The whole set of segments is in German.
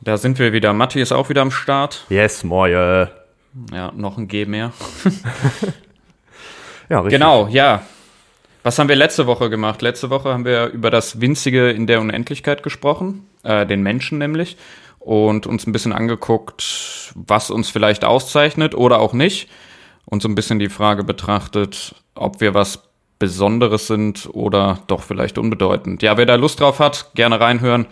Da sind wir wieder. Matti ist auch wieder am Start. Yes, moje. Ja, noch ein G mehr. Ja, richtig. Genau, ja. Was haben wir letzte Woche gemacht? Letzte Woche haben wir über das Winzige in der Unendlichkeit gesprochen, äh, den Menschen nämlich, und uns ein bisschen angeguckt, was uns vielleicht auszeichnet oder auch nicht. Und so ein bisschen die Frage betrachtet, ob wir was Besonderes sind oder doch vielleicht unbedeutend. Ja, wer da Lust drauf hat, gerne reinhören.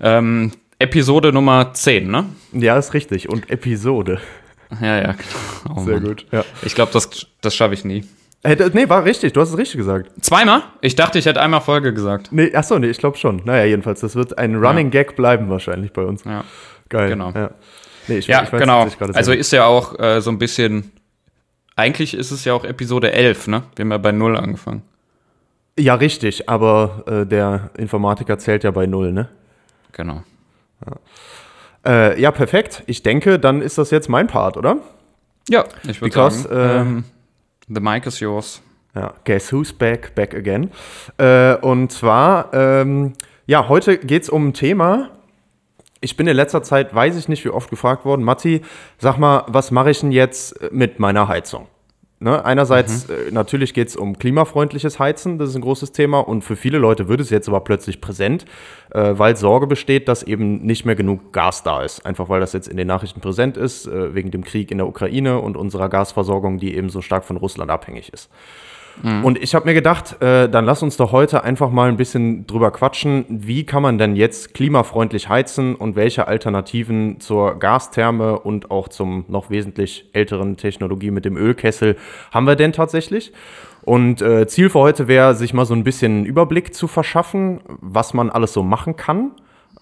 Ähm, Episode Nummer 10, ne? Ja, ist richtig. Und Episode. Ja, ja. genau. Oh, Sehr Mann. gut. Ja. Ich glaube, das, das schaffe ich nie. Äh, das- nee, war richtig. Du hast es richtig gesagt. Zweimal? Ich dachte, ich hätte einmal Folge gesagt. Nee, achso, nee, ich glaube schon. Naja, jedenfalls, das wird ein Running Gag bleiben wahrscheinlich bei uns. Ja. Geil. genau. Ja, nee, ich, Ja, ich weiß, genau. Also ist ja auch äh, so ein bisschen. Eigentlich ist es ja auch Episode 11, ne? Wir haben ja bei Null angefangen. Ja, richtig. Aber äh, der Informatiker zählt ja bei Null, ne? Genau. Äh, ja, perfekt. Ich denke, dann ist das jetzt mein Part, oder? Ja, ich würde sagen, äh, ähm, the mic is yours. Ja, guess who's back, back again. Äh, und zwar, ähm, ja, heute geht es um ein Thema. Ich bin in letzter Zeit, weiß ich nicht, wie oft gefragt worden, Matti, sag mal, was mache ich denn jetzt mit meiner Heizung? Ne? Einerseits, äh, natürlich geht es um klimafreundliches Heizen, das ist ein großes Thema. Und für viele Leute wird es jetzt aber plötzlich präsent, äh, weil Sorge besteht, dass eben nicht mehr genug Gas da ist. Einfach weil das jetzt in den Nachrichten präsent ist, äh, wegen dem Krieg in der Ukraine und unserer Gasversorgung, die eben so stark von Russland abhängig ist. Und ich habe mir gedacht, äh, dann lass uns doch heute einfach mal ein bisschen drüber quatschen, wie kann man denn jetzt klimafreundlich heizen und welche Alternativen zur Gastherme und auch zum noch wesentlich älteren Technologie mit dem Ölkessel haben wir denn tatsächlich? Und äh, Ziel für heute wäre, sich mal so ein bisschen einen Überblick zu verschaffen, was man alles so machen kann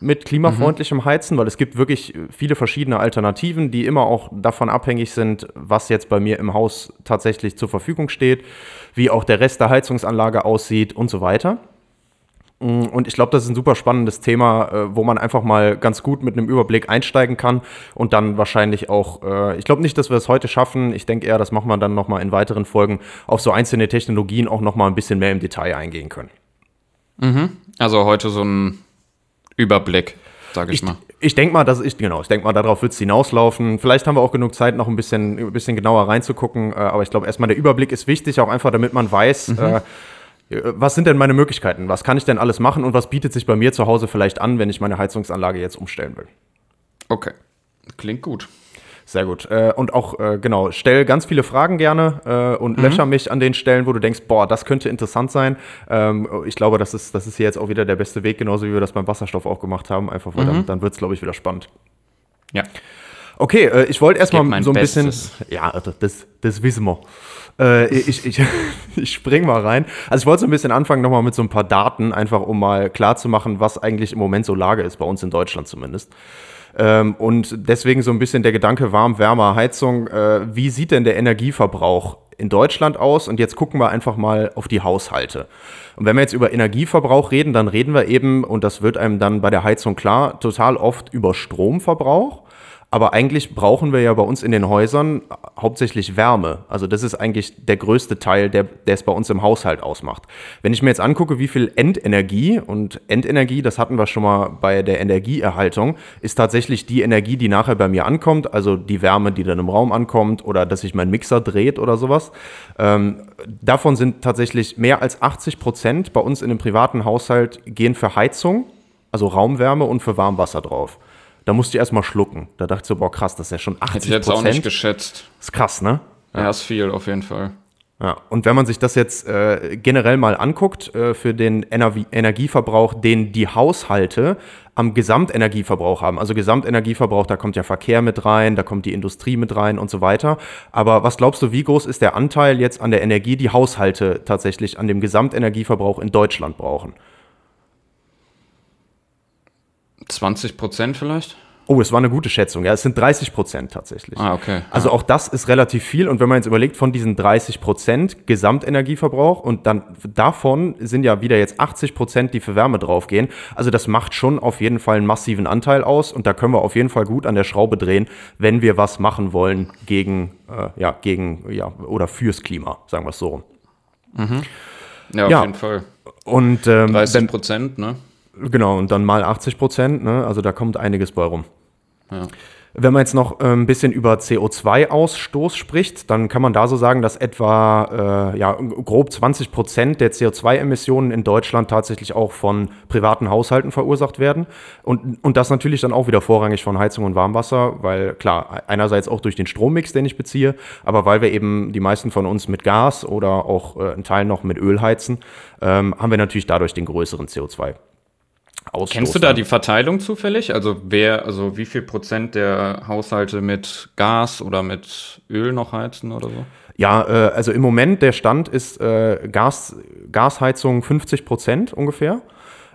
mit klimafreundlichem Heizen, weil es gibt wirklich viele verschiedene Alternativen, die immer auch davon abhängig sind, was jetzt bei mir im Haus tatsächlich zur Verfügung steht, wie auch der Rest der Heizungsanlage aussieht und so weiter. Mm, Und ich glaube, das ist ein super spannendes Thema, äh, wo man einfach mal ganz gut mit einem Überblick einsteigen kann und dann wahrscheinlich auch, äh, ich glaube nicht, dass wir es heute schaffen. Ich denke eher, das machen wir dann nochmal in weiteren Folgen, auf so einzelne Technologien auch nochmal ein bisschen mehr im Detail eingehen können. Also heute so ein Überblick, sag ich, Ich, mal. ich denke mal, dass ich, genau, ich denke mal, darauf wird es hinauslaufen. Vielleicht haben wir auch genug Zeit, noch ein bisschen, ein bisschen genauer reinzugucken. Äh, aber ich glaube, erstmal der Überblick ist wichtig, auch einfach, damit man weiß, äh, was sind denn meine Möglichkeiten? Was kann ich denn alles machen und was bietet sich bei mir zu Hause vielleicht an, wenn ich meine Heizungsanlage jetzt umstellen will? Okay. Klingt gut. Sehr gut. Äh, und auch, äh, genau, stell ganz viele Fragen gerne äh, und löcher mich an den Stellen, wo du denkst, boah, das könnte interessant sein. Ähm, ich glaube, das ist, das ist hier jetzt auch wieder der beste Weg, genauso wie wir das beim Wasserstoff auch gemacht haben. Einfach, weil dann, dann wird es, glaube ich, wieder spannend. Ja. Okay, äh, ich wollte erstmal so ein bisschen. Bestes. Ja, also das, das wissen wir. Äh, ich, ich, ich spring mal rein. Also ich wollte so ein bisschen anfangen nochmal mit so ein paar Daten, einfach um mal klarzumachen, was eigentlich im Moment so Lage ist, bei uns in Deutschland zumindest. Ähm, und deswegen so ein bisschen der Gedanke warm, wärmer, Heizung. Äh, wie sieht denn der Energieverbrauch in Deutschland aus? Und jetzt gucken wir einfach mal auf die Haushalte. Und wenn wir jetzt über Energieverbrauch reden, dann reden wir eben, und das wird einem dann bei der Heizung klar, total oft über Stromverbrauch. Aber eigentlich brauchen wir ja bei uns in den Häusern hauptsächlich Wärme. Also das ist eigentlich der größte Teil, der, der es bei uns im Haushalt ausmacht. Wenn ich mir jetzt angucke, wie viel Endenergie und Endenergie, das hatten wir schon mal bei der Energieerhaltung, ist tatsächlich die Energie, die nachher bei mir ankommt, also die Wärme, die dann im Raum ankommt oder dass sich mein Mixer dreht oder sowas. Ähm, davon sind tatsächlich mehr als 80 Prozent bei uns in einem privaten Haushalt gehen für Heizung, also Raumwärme und für Warmwasser drauf. Da musste ich erstmal schlucken. Da dachte ich so, boah, krass, das ist ja schon 80 Hätte ich jetzt auch nicht geschätzt. ist krass, ne? Ja, ist viel auf jeden Fall. Ja, und wenn man sich das jetzt äh, generell mal anguckt, äh, für den Ener Energieverbrauch, den die Haushalte am Gesamtenergieverbrauch haben, also Gesamtenergieverbrauch, da kommt ja Verkehr mit rein, da kommt die Industrie mit rein und so weiter. Aber was glaubst du, wie groß ist der Anteil jetzt an der Energie, die Haushalte tatsächlich an dem Gesamtenergieverbrauch in Deutschland brauchen? 20 Prozent vielleicht? Oh, es war eine gute Schätzung. Ja, es sind 30 Prozent tatsächlich. Ah, okay. Also auch das ist relativ viel. Und wenn man jetzt überlegt, von diesen 30 Prozent Gesamtenergieverbrauch und dann davon sind ja wieder jetzt 80 Prozent, die für Wärme draufgehen. Also das macht schon auf jeden Fall einen massiven Anteil aus. Und da können wir auf jeden Fall gut an der Schraube drehen, wenn wir was machen wollen gegen, äh, ja, gegen, ja, oder fürs Klima, sagen wir es so. Ja, auf Ja. jeden Fall. Und ähm, 30 wenn, Prozent, ne? Genau, und dann mal 80 Prozent, ne? also da kommt einiges bei rum. Ja. Wenn man jetzt noch äh, ein bisschen über CO2-Ausstoß spricht, dann kann man da so sagen, dass etwa äh, ja, grob 20 Prozent der CO2-Emissionen in Deutschland tatsächlich auch von privaten Haushalten verursacht werden. Und, und das natürlich dann auch wieder vorrangig von Heizung und Warmwasser, weil klar, einerseits auch durch den Strommix, den ich beziehe, aber weil wir eben die meisten von uns mit Gas oder auch äh, ein Teil noch mit Öl heizen, ähm, haben wir natürlich dadurch den größeren CO2. Ausstoß. Kennst du da die Verteilung zufällig? Also wer, also wie viel Prozent der Haushalte mit Gas oder mit Öl noch heizen oder so? Ja, äh, also im Moment der Stand ist äh, Gas, Gasheizung 50 Prozent ungefähr.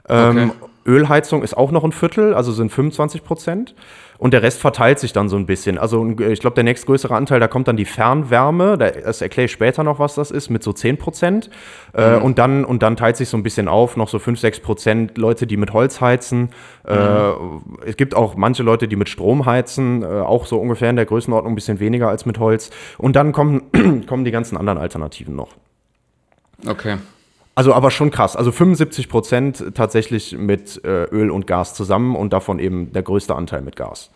Ähm, Okay. Ölheizung ist auch noch ein Viertel, also sind 25 Prozent. Und der Rest verteilt sich dann so ein bisschen. Also ich glaube, der nächstgrößere Anteil, da kommt dann die Fernwärme. Da, das erkläre ich später noch, was das ist, mit so 10 Prozent. Äh, und, dann, und dann teilt sich so ein bisschen auf, noch so 5, 6 Prozent Leute, die mit Holz heizen. Äh, es gibt auch manche Leute, die mit Strom heizen, äh, auch so ungefähr in der Größenordnung ein bisschen weniger als mit Holz. Und dann kommen, kommen die ganzen anderen Alternativen noch. Okay. Also aber schon krass. Also 75 Prozent tatsächlich mit äh, Öl und Gas zusammen und davon eben der größte Anteil mit Gas.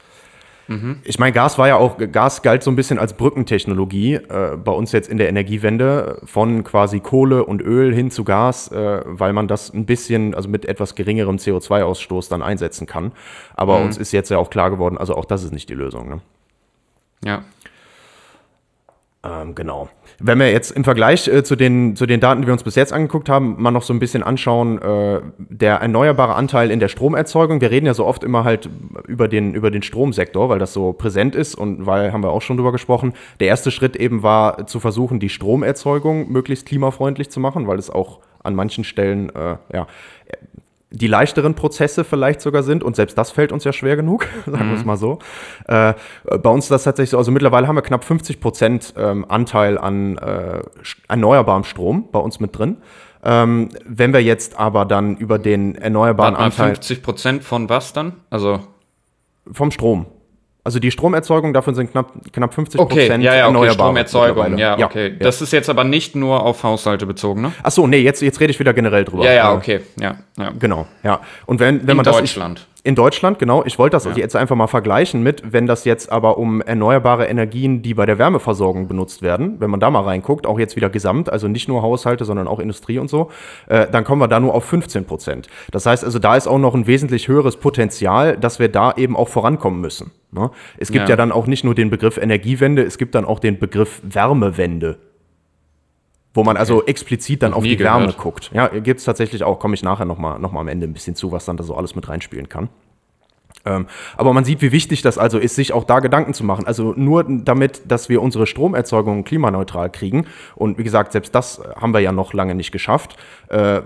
Ich meine, Gas war ja auch, Gas galt so ein bisschen als Brückentechnologie äh, bei uns jetzt in der Energiewende von quasi Kohle und Öl hin zu Gas, äh, weil man das ein bisschen, also mit etwas geringerem CO2-Ausstoß dann einsetzen kann. Aber uns ist jetzt ja auch klar geworden, also auch das ist nicht die Lösung. Ne? Ja. Ähm, genau. Wenn wir jetzt im Vergleich äh, zu, den, zu den Daten, die wir uns bis jetzt angeguckt haben, mal noch so ein bisschen anschauen, äh, der erneuerbare Anteil in der Stromerzeugung. Wir reden ja so oft immer halt über den, über den Stromsektor, weil das so präsent ist und weil, haben wir auch schon drüber gesprochen, der erste Schritt eben war zu versuchen, die Stromerzeugung möglichst klimafreundlich zu machen, weil es auch an manchen Stellen, äh, ja, die leichteren Prozesse vielleicht sogar sind und selbst das fällt uns ja schwer genug, sagen wir es mal so. Äh, bei uns ist das tatsächlich so, also mittlerweile haben wir knapp 50 Prozent ähm, Anteil an äh, erneuerbarem Strom bei uns mit drin. Ähm, wenn wir jetzt aber dann über den erneuerbaren Warte mal, Anteil 50 Prozent von was dann? Also, vom Strom, also die Stromerzeugung, davon sind knapp, knapp 50 okay, Prozent ja, ja, okay, erneuerbar. Stromerzeugung, ja, okay. Das ist jetzt aber nicht nur auf Haushalte bezogen, ne? Ach so, nee, jetzt, jetzt rede ich wieder generell drüber. Ja, ja, okay, ja, ja. Genau, ja. Und wenn, wenn In man das Deutschland. In Deutschland, genau. Ich wollte das jetzt einfach mal vergleichen mit, wenn das jetzt aber um erneuerbare Energien, die bei der Wärmeversorgung benutzt werden, wenn man da mal reinguckt, auch jetzt wieder gesamt, also nicht nur Haushalte, sondern auch Industrie und so, äh, dann kommen wir da nur auf 15 Prozent. Das heißt also, da ist auch noch ein wesentlich höheres Potenzial, dass wir da eben auch vorankommen müssen. Ne? Es gibt ja. Ja. dann auch nicht nur den Begriff Energiewende, es gibt dann auch den Begriff Wärmewende. Wo man also explizit dann auf die Wärme gehört. guckt. Ja, gibt es tatsächlich auch, komme ich nachher nochmal noch mal am Ende ein bisschen zu, was dann da so alles mit reinspielen kann. Ähm, aber man sieht, wie wichtig das also ist, sich auch da Gedanken zu machen. Also nur damit, dass wir unsere Stromerzeugung klimaneutral kriegen. Und wie gesagt, selbst das haben wir ja noch lange nicht geschafft. Äh,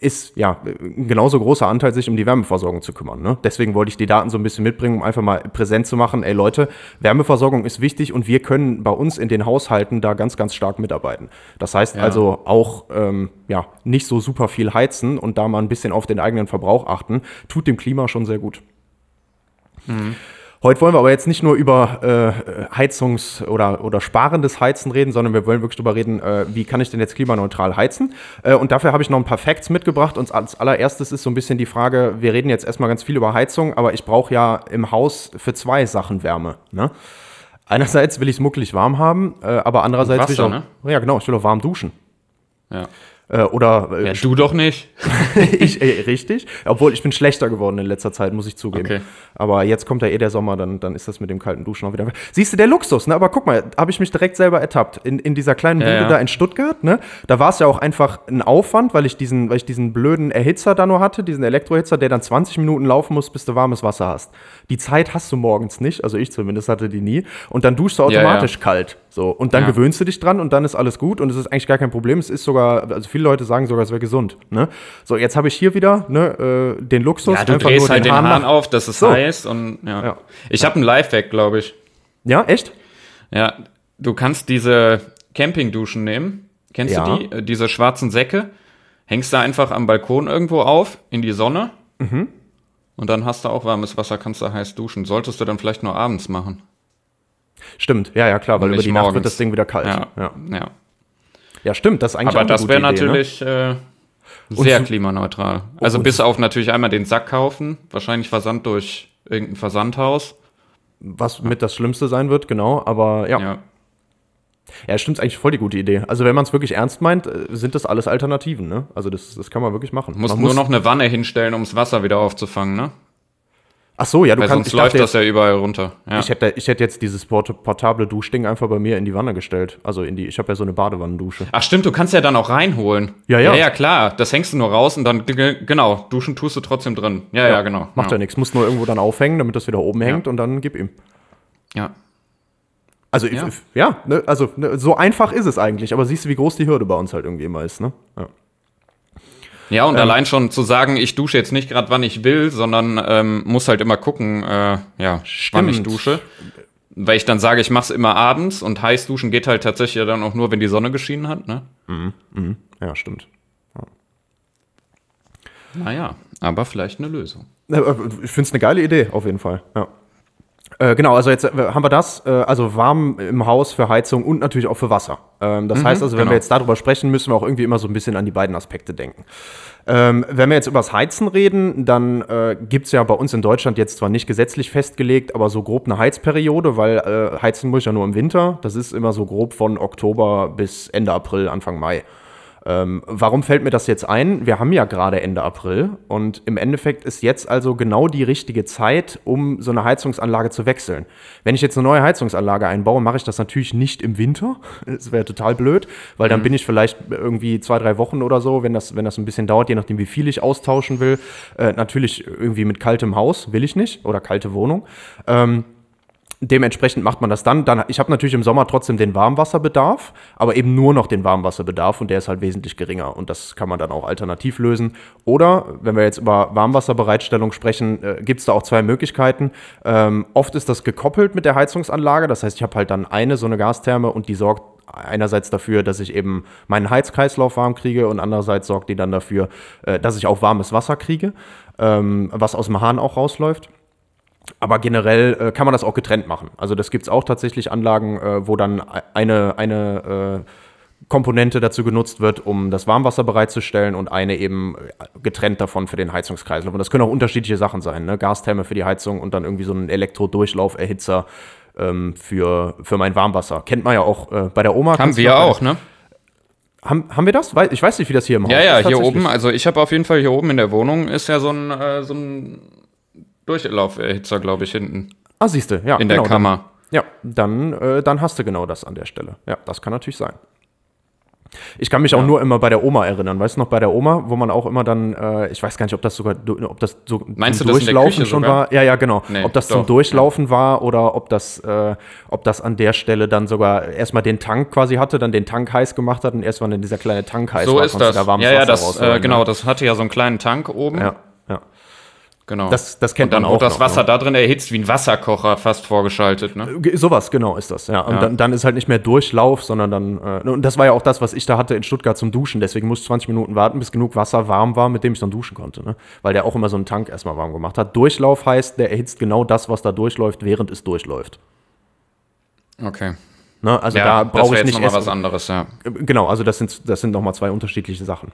ist ja ein genauso großer Anteil, sich um die Wärmeversorgung zu kümmern. Ne? Deswegen wollte ich die Daten so ein bisschen mitbringen, um einfach mal präsent zu machen. Ey Leute, Wärmeversorgung ist wichtig und wir können bei uns in den Haushalten da ganz, ganz stark mitarbeiten. Das heißt Ja. also auch ähm, ja, nicht so super viel heizen und da mal ein bisschen auf den eigenen Verbrauch achten, tut dem Klima schon sehr gut. Heute wollen wir aber jetzt nicht nur über äh, Heizungs- oder, oder sparendes Heizen reden, sondern wir wollen wirklich darüber reden, äh, wie kann ich denn jetzt klimaneutral heizen. Äh, und dafür habe ich noch ein paar Facts mitgebracht. Und als allererstes ist so ein bisschen die Frage, wir reden jetzt erstmal ganz viel über Heizung, aber ich brauche ja im Haus für zwei Sachen Wärme. Ne? Einerseits will ich es muckelig warm haben, äh, aber andererseits will ich Wasser, auch, ja genau, ich will auch warm duschen. Ja. Äh, oder äh, ja, du doch nicht. ich, äh, richtig. Obwohl, ich bin schlechter geworden in letzter Zeit, muss ich zugeben. Okay. Aber jetzt kommt ja eh der Sommer, dann, dann ist das mit dem kalten Duschen auch wieder. Siehst du, der Luxus, ne? Aber guck mal, habe ich mich direkt selber ertappt. In, in dieser kleinen Ja, Bude ja. da in Stuttgart, ne? Da war es ja auch einfach ein Aufwand, weil ich diesen, weil ich diesen blöden Erhitzer da nur hatte, diesen Elektrohitzer, der dann 20 Minuten laufen muss, bis du warmes Wasser hast. Die Zeit hast du morgens nicht, also ich zumindest hatte die nie. Und dann duschst du Ja, automatisch ja. kalt. So. Und dann Ja. gewöhnst du dich dran und dann ist alles gut und es ist eigentlich gar kein Problem. Es ist sogar, also viele viele Leute sagen sogar, es wäre gesund. Ne? So, jetzt habe ich hier wieder ne, äh, den Luxus. Ja, du einfach drehst nur halt den Hahn, nach- auf, dass es So. heiß und ja. Ja. Ich habe einen Lifehack, glaube ich. Ja, echt? Ja, du kannst diese Campingduschen nehmen. Kennst Ja. du die? Äh, Diese schwarzen Säcke. Hängst da einfach am Balkon irgendwo auf, in die Sonne. Mhm. Und dann hast du auch warmes Wasser, kannst du heiß duschen. Solltest du dann vielleicht nur abends machen. Stimmt, ja, ja, klar, weil über die Nacht morgens. wird das Ding wieder kalt. Ja, Ja, ja. Ja stimmt, das ist eigentlich Aber auch eine das wäre ne? natürlich äh, sehr klimaneutral. Also und- bis auf natürlich einmal den Sack kaufen, wahrscheinlich Versand durch irgendein Versandhaus. Was mit das Schlimmste sein wird, genau, aber ja. Ja, Ja. stimmt, ist eigentlich voll die gute Idee. Also wenn man es wirklich ernst meint, äh, sind das alles Alternativen, ne? Also das, das kann man wirklich machen. Musst man nur noch eine Wanne hinstellen, um das Wasser wieder aufzufangen, ne? Ach so, ja, du Weil kannst, sonst läuft das ja überall runter. Ja. Ich hätte, ich hätte jetzt dieses port portable Duschding einfach bei mir in die Wanne gestellt. Also in die, ich habe ja so eine Badewannendusche. Ach stimmt, du kannst ja dann auch reinholen. Ja, ja. Ja, ja, klar. Das hängst du nur raus und dann, genau, duschen tust du trotzdem drin. Ja, ja, genau. Macht ja, ja nichts. Muss nur irgendwo dann aufhängen, damit das wieder oben hängt und dann gib ihm. Ja. Also Ja. ja, ja ne, also ne, so einfach ist es eigentlich. Aber siehst du, wie groß die Hürde bei uns halt irgendwie immer ist, ne? Ja. Ja, Ähm. und allein schon zu sagen, ich dusche jetzt nicht gerade, wann ich will, sondern ähm, muss halt immer gucken, äh, ja, wann ich Stimmt. dusche. Weil ich dann sage, ich mache es immer abends und heiß duschen geht halt tatsächlich ja dann auch nur, wenn die Sonne geschienen hat, ne? ja, stimmt. Naja, aber vielleicht eine Lösung. Ich finde es eine geile Idee, auf jeden Fall. Ja. Äh, genau, also jetzt äh, haben wir das, äh, also warm im Haus für Heizung und natürlich auch für Wasser. Ähm, das heißt also, wenn genau. wir jetzt darüber sprechen, müssen wir auch irgendwie immer so ein bisschen an die beiden Aspekte denken. Ähm, wenn wir jetzt über das Heizen reden, dann äh, gibt es ja bei uns in Deutschland jetzt zwar nicht gesetzlich festgelegt, aber so grob eine Heizperiode, weil äh, heizen muss ich ja nur im Winter. Das ist immer so grob von Oktober bis Ende April, Anfang Mai. Ähm, warum fällt mir das jetzt ein? Wir haben ja gerade Ende April und im Endeffekt ist jetzt also genau die richtige Zeit, um so eine Heizungsanlage zu wechseln. Wenn ich jetzt eine neue Heizungsanlage einbaue, mache ich das natürlich nicht im Winter. Das wäre total blöd, weil dann bin ich vielleicht irgendwie zwei, drei Wochen oder so, wenn das, wenn das ein bisschen dauert, je nachdem, wie viel ich austauschen will. Äh, natürlich irgendwie mit kaltem Haus will ich nicht oder kalte Wohnung. Ähm, Dementsprechend macht man das dann. dann ich habe natürlich im Sommer trotzdem den Warmwasserbedarf, aber eben nur noch den Warmwasserbedarf und der ist halt wesentlich geringer und das kann man dann auch alternativ lösen. Oder wenn wir jetzt über Warmwasserbereitstellung sprechen, äh, gibt es da auch zwei Möglichkeiten. Ähm, oft ist das gekoppelt mit der Heizungsanlage, das heißt, ich habe halt dann eine so eine Gastherme und die sorgt einerseits dafür, dass ich eben meinen Heizkreislauf warm kriege und andererseits sorgt die dann dafür, äh, dass ich auch warmes Wasser kriege, ähm, was aus dem Hahn auch rausläuft. Aber generell äh, kann man das auch getrennt machen. Also das gibt es auch tatsächlich Anlagen, äh, wo dann eine, eine äh, Komponente dazu genutzt wird, um das Warmwasser bereitzustellen und eine eben äh, getrennt davon für den Heizungskreislauf. Und das können auch unterschiedliche Sachen sein. Ne? Gastherme für die Heizung und dann irgendwie so ein Elektrodurchlauferhitzer ähm, für, für mein Warmwasser. Kennt man ja auch äh, bei der Oma. Haben wir noch- auch, ne? Haben, haben wir das? Ich weiß nicht, wie das hier im Haus Ja, ja, ist. hier oben, also ich habe auf jeden Fall hier oben in der Wohnung ist ja so ein, äh, so ein Durchlauferhitzer, glaube ich, hinten Ah, siehst du, ja. in der genau, Kammer. Dann, ja, dann, äh, dann hast du genau das an der Stelle. Ja, das kann natürlich sein. Ich kann mich auch nur immer bei der Oma erinnern. Weißt du noch, bei der Oma, wo man auch immer dann, äh, ich weiß gar nicht, ob das sogar, ob das so Meinst zum du der Durchlaufen schon sogar? war? Ja, ja, genau. Nee, ob das doch, zum Durchlaufen war oder ob das, äh, ob das an der Stelle dann sogar erstmal den Tank quasi hatte, dann den Tank heiß gemacht hat und erst, wenn dann dieser kleine Tank heiß So war, ist konntest du das. da ja, ja, das, äh, genau, ne? das hatte ja so einen kleinen Tank oben. Ja. Genau. Das- das kennt Und dann man auch das noch, Wasser ne? da drin erhitzt wie ein Wasserkocher fast vorgeschaltet, ne? Sowas, genau, ist das, ja. Und Ja. Dann, dann ist halt nicht mehr Durchlauf, sondern dann, äh, und das war ja auch das, was ich da hatte in Stuttgart zum Duschen. Deswegen musste ich 20 Minuten warten, bis genug Wasser warm war, mit dem ich dann duschen konnte, ne? Weil der auch immer so einen Tank erstmal warm gemacht hat. Durchlauf heißt, der erhitzt genau das, was da durchläuft, während es durchläuft. Okay. Ne? Also Ja, da das brauche ich nicht nochmal erst, was anderes, ja. Genau, also das sind, das sind nochmal zwei unterschiedliche Sachen.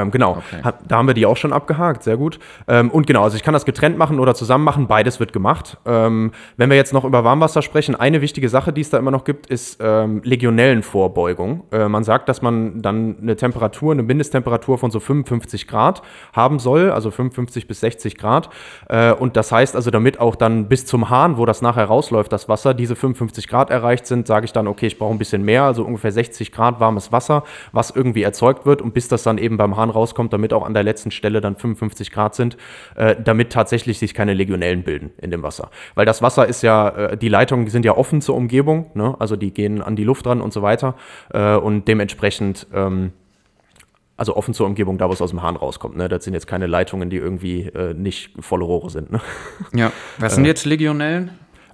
Ähm, genau, Okay. ha, da haben wir die auch schon abgehakt, sehr gut. Ähm, und genau, also ich kann das getrennt machen oder zusammen machen, beides wird gemacht. Ähm, wenn wir jetzt noch über Warmwasser sprechen, eine wichtige Sache, die es da immer noch gibt, ist ähm, Legionellenvorbeugung. Äh, man sagt, dass man dann eine Temperatur, eine Mindesttemperatur von so 55 Grad haben soll, also 55 bis 60 Grad. Äh, und das heißt also, damit auch dann bis zum Hahn, wo das nachher rausläuft, das Wasser, diese 55 Grad erreicht sind, sage ich dann, okay, ich brauche ein bisschen mehr, also ungefähr 60 Grad warmes Wasser, was irgendwie erzeugt wird und bis das dann eben beim Hahn rauskommt, damit auch an der letzten Stelle dann 55 Grad sind, äh, damit tatsächlich sich keine Legionellen bilden in dem Wasser. Weil das Wasser ist ja, äh, die Leitungen sind ja offen zur Umgebung, ne? also die gehen an die Luft ran und so weiter äh, und dementsprechend ähm, Also offen zur Umgebung, da wo es aus dem Hahn rauskommt. Ne? Das sind jetzt keine Leitungen, die irgendwie äh, nicht volle Rohre sind. Ne? Ja. Was sind jetzt Legionellen?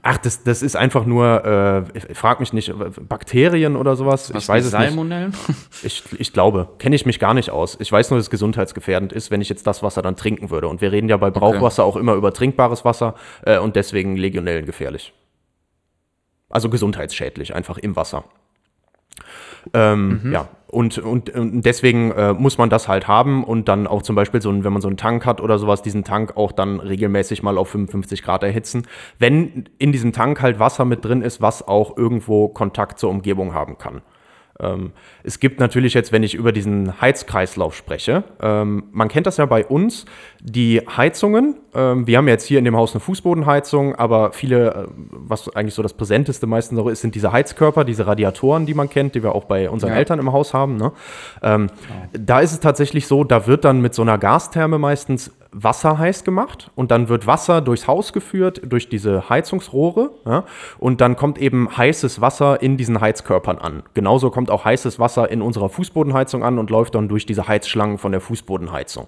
Ach, das, das ist einfach nur, äh, frag mich nicht, Bakterien oder sowas. Was ich weiß es nicht. Salmonellen? Ich, ich glaube, kenne ich mich gar nicht aus. Ich weiß nur, dass es gesundheitsgefährdend ist, wenn ich jetzt das Wasser dann trinken würde. Und wir reden ja bei Brauchwasser auch immer über trinkbares Wasser äh, und deswegen Legionellen gefährlich. Also gesundheitsschädlich, einfach im Wasser. Ähm, Ja, und, und, und deswegen äh, muss man das halt haben und dann auch zum Beispiel, so ein, wenn man so einen Tank hat oder sowas, diesen Tank auch dann regelmäßig mal auf 55 Grad erhitzen. Wenn in diesem Tank halt Wasser mit drin ist, was auch irgendwo Kontakt zur Umgebung haben kann. Ähm, es gibt natürlich jetzt, wenn ich über diesen Heizkreislauf spreche, ähm, man kennt das ja bei uns, die Heizungen. Ähm, wir haben jetzt hier in dem Haus eine Fußbodenheizung, aber viele, äh, was eigentlich so das Präsenteste meistens auch ist, sind diese Heizkörper, diese Radiatoren, die man kennt, die wir auch bei unseren Ja. Eltern im Haus haben. Ne? Ähm, Da ist es tatsächlich so, da wird dann mit so einer Gastherme meistens Wasser heiß gemacht und dann wird Wasser durchs Haus geführt, durch diese Heizungsrohre ja, und dann kommt eben heißes Wasser in diesen Heizkörpern an. Genauso kommt auch heißes Wasser in unserer Fußbodenheizung an und läuft dann durch diese Heizschlangen von der Fußbodenheizung.